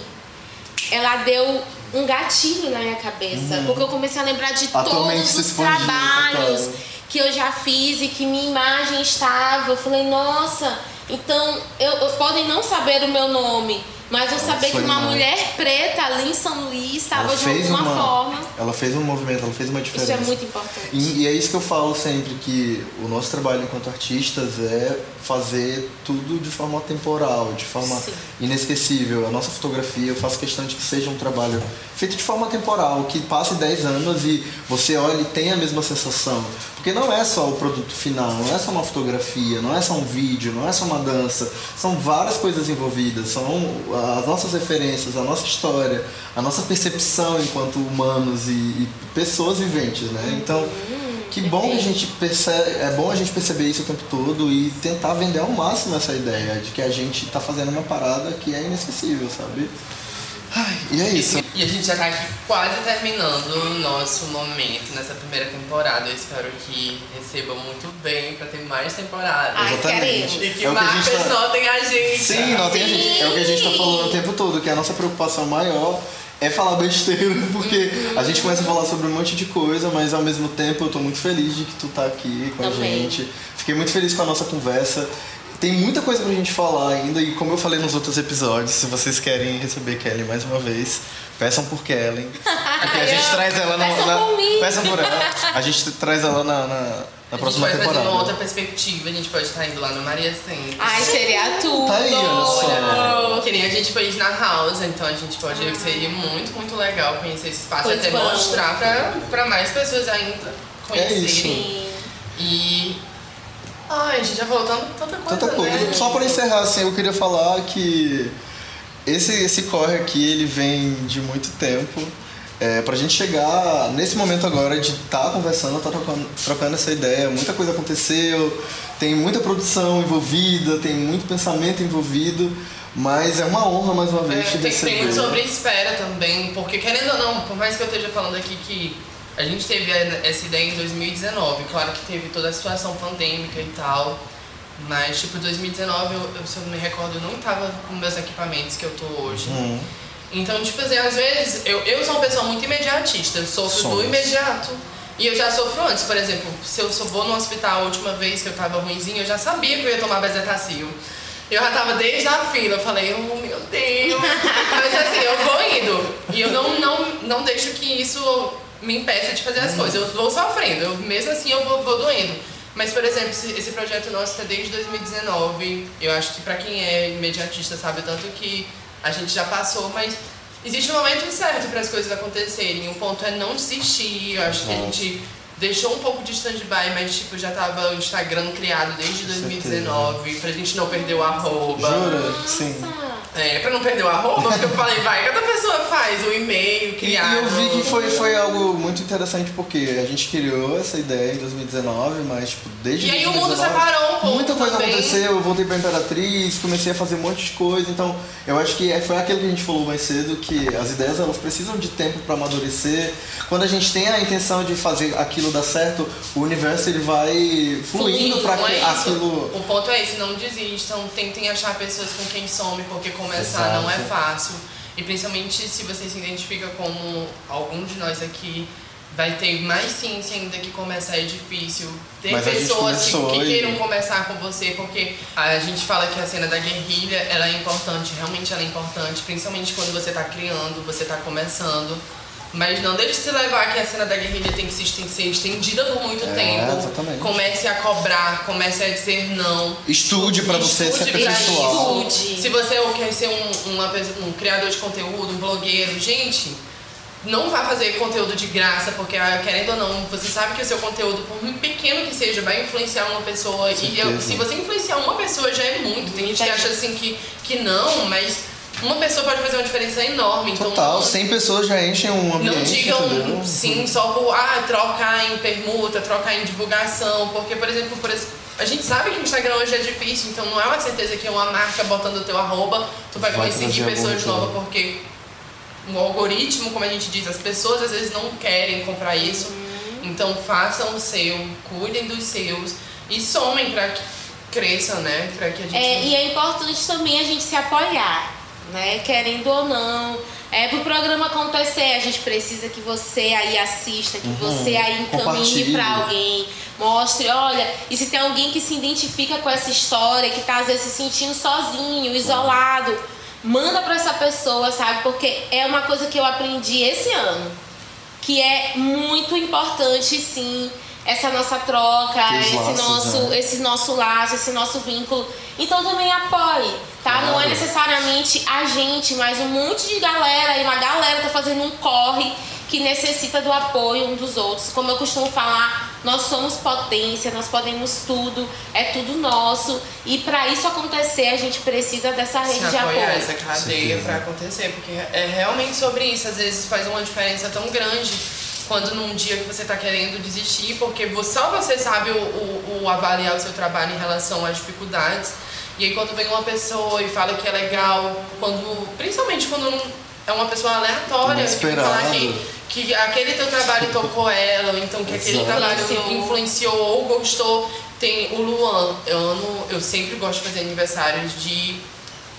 ela deu um gatilho na minha cabeça. Uhum. Porque eu comecei a lembrar de todos os trabalhos que eu já fiz e que minha imagem estava. Eu falei, nossa, então eu, eu podem não saber o meu nome, mas eu saber que uma mulher preta ali em São Luís estava de alguma uma, forma. Ela fez um movimento, ela fez uma diferença. Isso é muito importante. E, e, é isso que eu falo sempre, que o nosso trabalho enquanto artistas é fazer tudo de forma temporal, de forma Sim. inesquecível. A nossa fotografia, eu faço questão de que seja um trabalho feito de forma temporal, que passe 10 anos e você olhe e tenha a mesma sensação. Porque não é só o produto final, não é só uma fotografia, não é só um vídeo, não é só uma dança. São várias coisas envolvidas, são as nossas referências, a nossa história, a nossa percepção enquanto humanos e, e pessoas viventes, né? Então, que bom que a gente percebe, é bom a gente perceber isso o tempo todo e tentar vender ao máximo essa ideia de que a gente está fazendo uma parada que é inesquecível, sabe? Ai, e é isso. E a gente já tá aqui quase terminando o nosso momento nessa primeira temporada. Eu espero que recebam muito bem pra ter mais temporadas. Ai, Exatamente. E que é marcas tá... notem a gente. Sim, notem Sim. a gente. É o que a gente tá falando o tempo todo, que a nossa preocupação maior é falar besteira, porque uhum. a gente começa a falar sobre um monte de coisa, mas ao mesmo tempo eu tô muito feliz de que tu tá aqui com Também. a gente. Fiquei muito feliz com a nossa conversa. Tem muita coisa pra gente falar ainda, e como eu falei nos outros episódios, se vocês querem receber Kelly mais uma vez, peçam por Kelly. Porque a gente traz ela na. Peçam por mim. Peçam por ela. A gente traz ela na, na na próxima temporada. A gente pode trazer uma outra perspectiva, a gente pode estar indo lá no Maria Centro. Ai, seria tudo! Tá aí, olha só. Que nem a gente foi na House, então a gente pode ah. seria muito, muito legal conhecer esse espaço e até vamos. mostrar pra, pra mais pessoas ainda conhecerem. É isso. E Ai, a gente já falou tanta, tanta coisa. Tanta coisa. Né? Só para encerrar, assim, eu queria falar que esse, esse corre aqui, ele vem de muito tempo. É, pra gente chegar nesse momento agora de estar tá conversando, estar tá trocando, trocando essa ideia, muita coisa aconteceu, tem muita produção envolvida, tem muito pensamento envolvido, mas é uma honra mais uma vez é, te tem, receber. Tem sobre espera também, porque querendo ou não, por mais que eu esteja falando aqui que a gente teve essa ideia em 2019, claro que teve toda a situação pandêmica e tal, mas tipo 2019, eu, se eu não me recordo, eu não estava com meus equipamentos que eu tô hoje. Uhum. Então, tipo assim, às vezes eu, eu sou uma pessoa muito imediatista, eu sofro Somos. do imediato. E eu já sofro antes, por exemplo, se eu vou no hospital a última vez que eu tava ruimzinho, eu já sabia que eu ia tomar bezetacil. Eu já tava desde a fila, eu falei, oh meu Deus. Mas assim, eu vou indo. E eu não, não, não deixo que isso me impeça de fazer as coisas. Eu vou sofrendo, eu, mesmo assim eu vou, vou doendo. Mas, por exemplo, esse, projeto nosso está desde 2019. Eu acho que para quem é imediatista sabe o tanto que a gente já passou, mas existe um momento certo para as coisas acontecerem. O ponto é não desistir. Eu acho que a gente deixou um pouco de stand-by, mas tipo, já tava o Instagram criado desde 2019, pra gente não perder o arroba. Jura? Sim. É, pra não perder o arroba, porque eu falei, vai, cada pessoa faz o e-mail criado. E eu vi que foi, foi algo muito interessante, porque a gente criou essa ideia em 2019, mas tipo, desde E aí 2019, o mundo separou um pouco Muita coisa também. aconteceu, eu voltei pra Imperatriz, comecei a fazer um monte de coisa, então eu acho que foi aquilo que a gente falou mais cedo, que as ideias elas precisam de tempo para amadurecer. Quando a gente tem a intenção de fazer aquilo dar certo, o universo ele vai fluindo para é aquilo... O ponto é esse, não desistam, tentem achar pessoas com quem some, porque começar Exato. não é fácil. E principalmente se você se identifica como algum de nós aqui, vai ter mais ciência ainda que começar é difícil. Ter Mas pessoas que, que e... queiram conversar com você, porque a gente fala que a cena da guerrilha ela é importante, realmente ela é importante, principalmente quando você está criando, você está começando. Mas não deixe se levar que a cena da guerrilha tem que ser estendida por muito É, tempo. exatamente. Comece a cobrar, comece a dizer não. Estude pra você se Estude pra aperfeiçoar. Estude. Se você quer ser um, uma um criador de conteúdo, um blogueiro, gente, não vá fazer conteúdo de graça, porque ah, querendo ou não, você sabe que o seu conteúdo, por muito pequeno que seja, vai influenciar uma pessoa. E se você influenciar uma pessoa já é muito. Tem gente que acha assim que, que não, mas uma pessoa pode fazer uma diferença enorme. Então, Total, não- 100 pessoas já enchem um ambiente, não digam entendeu? sim só por ah, trocar em permuta, trocar em divulgação, porque, por exemplo, por ex- a gente sabe que o Instagram hoje é difícil, então não é uma certeza que uma marca botando o teu arroba, tu vai, Vai conseguir pessoas novas, porque o algoritmo, como a gente diz, as pessoas às vezes não querem comprar isso. Então façam o seu, cuidem dos seus e somem pra que cresça, né? Pra que a gente. É, e é importante também a gente se apoiar, né? Querendo ou não. É, pro programa acontecer, a gente precisa que você aí assista, que você aí encaminhe pra alguém, mostre, olha, e se tem alguém que se identifica com essa história, que tá às vezes se sentindo sozinho, isolado, manda pra essa pessoa, sabe? Porque é uma coisa que eu aprendi esse ano, que é muito importante, sim, essa nossa troca, esse laços, nosso, né? esse nosso laço, esse nosso vínculo. Então também apoie, tá? Não é Claro. necessariamente a gente, mas um monte de galera e uma galera tá fazendo um corre que necessita do apoio um dos outros. Como eu costumo falar, nós somos potência, nós podemos tudo, é tudo nosso. E para isso acontecer, a gente precisa dessa se rede de apoiar apoio. essa cadeia para acontecer, porque é realmente sobre isso. Às vezes faz uma diferença tão grande quando num dia que você está querendo desistir, porque só você sabe o, o- o avaliar o seu trabalho em relação às dificuldades. E aí quando vem uma pessoa e fala que é legal, quando, principalmente quando não- é uma pessoa aleatória, que falar que, que aquele teu trabalho tocou ela, ou então que aquele trabalho Influenciou. influenciou ou gostou. Tem o Luan, eu, amo, eu sempre gosto de fazer aniversários de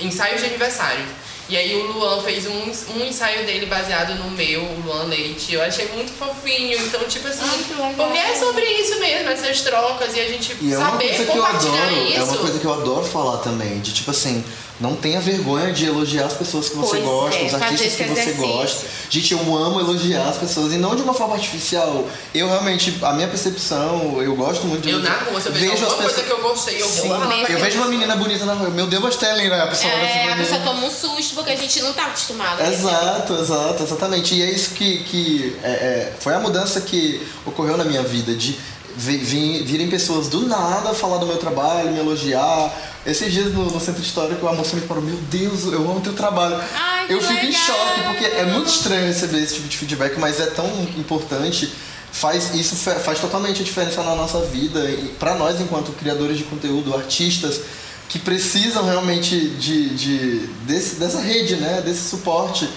ensaios de aniversário. E aí o Luan fez um, um ensaio dele baseado no meu, o Luan Leite. Eu achei muito fofinho. Então, tipo assim, Ai, porque é sobre isso mesmo, essas trocas e a gente E é saber eu compartilhar adoro, isso. é uma coisa que eu adoro falar também, de tipo assim, não tenha vergonha de elogiar as pessoas que você Pois gosta, é, os artistas que você gosta. Gente, eu amo elogiar as pessoas e não de uma forma artificial. Eu realmente, a minha percepção, eu gosto muito de Eu na rua, se eu vejo alguma as coisa pessoas- que eu gostei, eu vou Sim, falar pra eu vejo uma menina bonita na rua, meu Deus, Bastellen, né? A pessoa É, a pessoa toma um susto porque a gente não tá acostumado. receber. Exato, exato, exatamente. E é isso que, que é, é, foi a mudança que ocorreu na minha vida, de vi- vi- virem pessoas do nada falar do meu trabalho, me elogiar. Esses dias no, no centro histórico a moça me falou, meu Deus, eu amo teu trabalho. Ai, eu fico em legal! choque, porque é muito estranho receber esse tipo de feedback, mas é tão importante. Faz, isso fa- faz totalmente a diferença na nossa vida, e pra nós enquanto criadores de conteúdo, artistas, que precisam realmente de, de desse, dessa rede, né? desse suporte.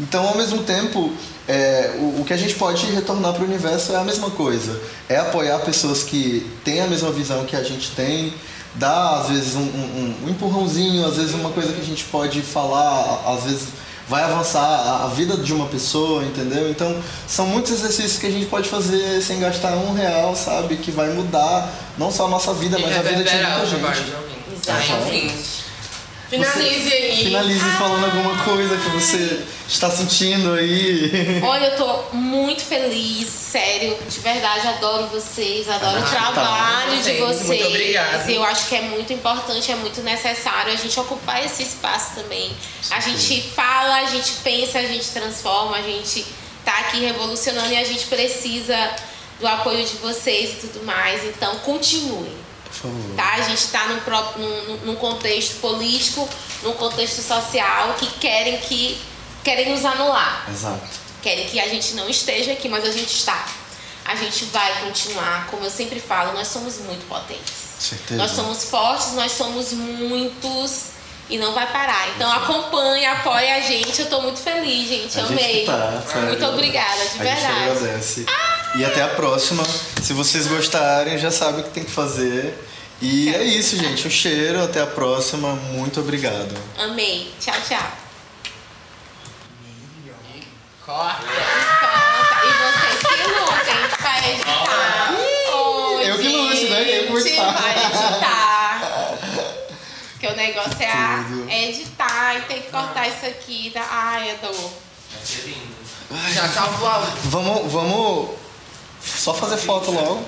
Então, ao mesmo tempo, é, o, o que a gente pode retornar para o universo é a mesma coisa. É apoiar pessoas que têm a mesma visão que a gente tem, dar, às vezes, um, um- um empurrãozinho, às vezes, uma coisa que a gente pode falar, às vezes vai avançar a, a vida de uma pessoa, entendeu? Então, são muitos exercícios que a gente pode fazer sem gastar um real, sabe? Que vai mudar não só a nossa vida, E mas a vida de muita gente. de Tá. Finalize aí. Finalize falando alguma coisa que você está sentindo aí. Olha, eu tô muito feliz, sério, de verdade, adoro vocês, adoro o Ah, trabalho tá. de Muito vocês. obrigada. Eu acho que é muito importante, é muito necessário a gente ocupar esse espaço também. A gente fala, a gente pensa, a gente transforma, a gente tá aqui revolucionando e a gente precisa do apoio de vocês e tudo mais. Então, continuem. Tá? A gente está num, num, num contexto político, num contexto social que querem que querem nos anular. Exato. Querem que a gente não esteja aqui, mas a gente está. A gente vai continuar, como eu sempre falo, nós somos muito potentes. Certeza. Nós somos fortes, nós somos muitos e não vai parar. Então acompanhe, apoie a gente. Eu tô muito feliz, gente. A gente Amei. que tá, muito obrigada, de A gente verdade. agradece. E até a próxima. Se vocês gostarem, já sabem o que tem que fazer. E é isso, gente. Um cheiro. Até a próxima. Muito obrigado. Amei. Tchau, tchau. Corta. Conta. E vocês que lutem pra editar. Eu que lute, né? Eu que vou gente, editar. Vai editar. Porque o negócio é, a, é editar e tem que cortar isso aqui. Tá? Ai, eu tô. Já acabou. Vamos, vamos só fazer foto logo.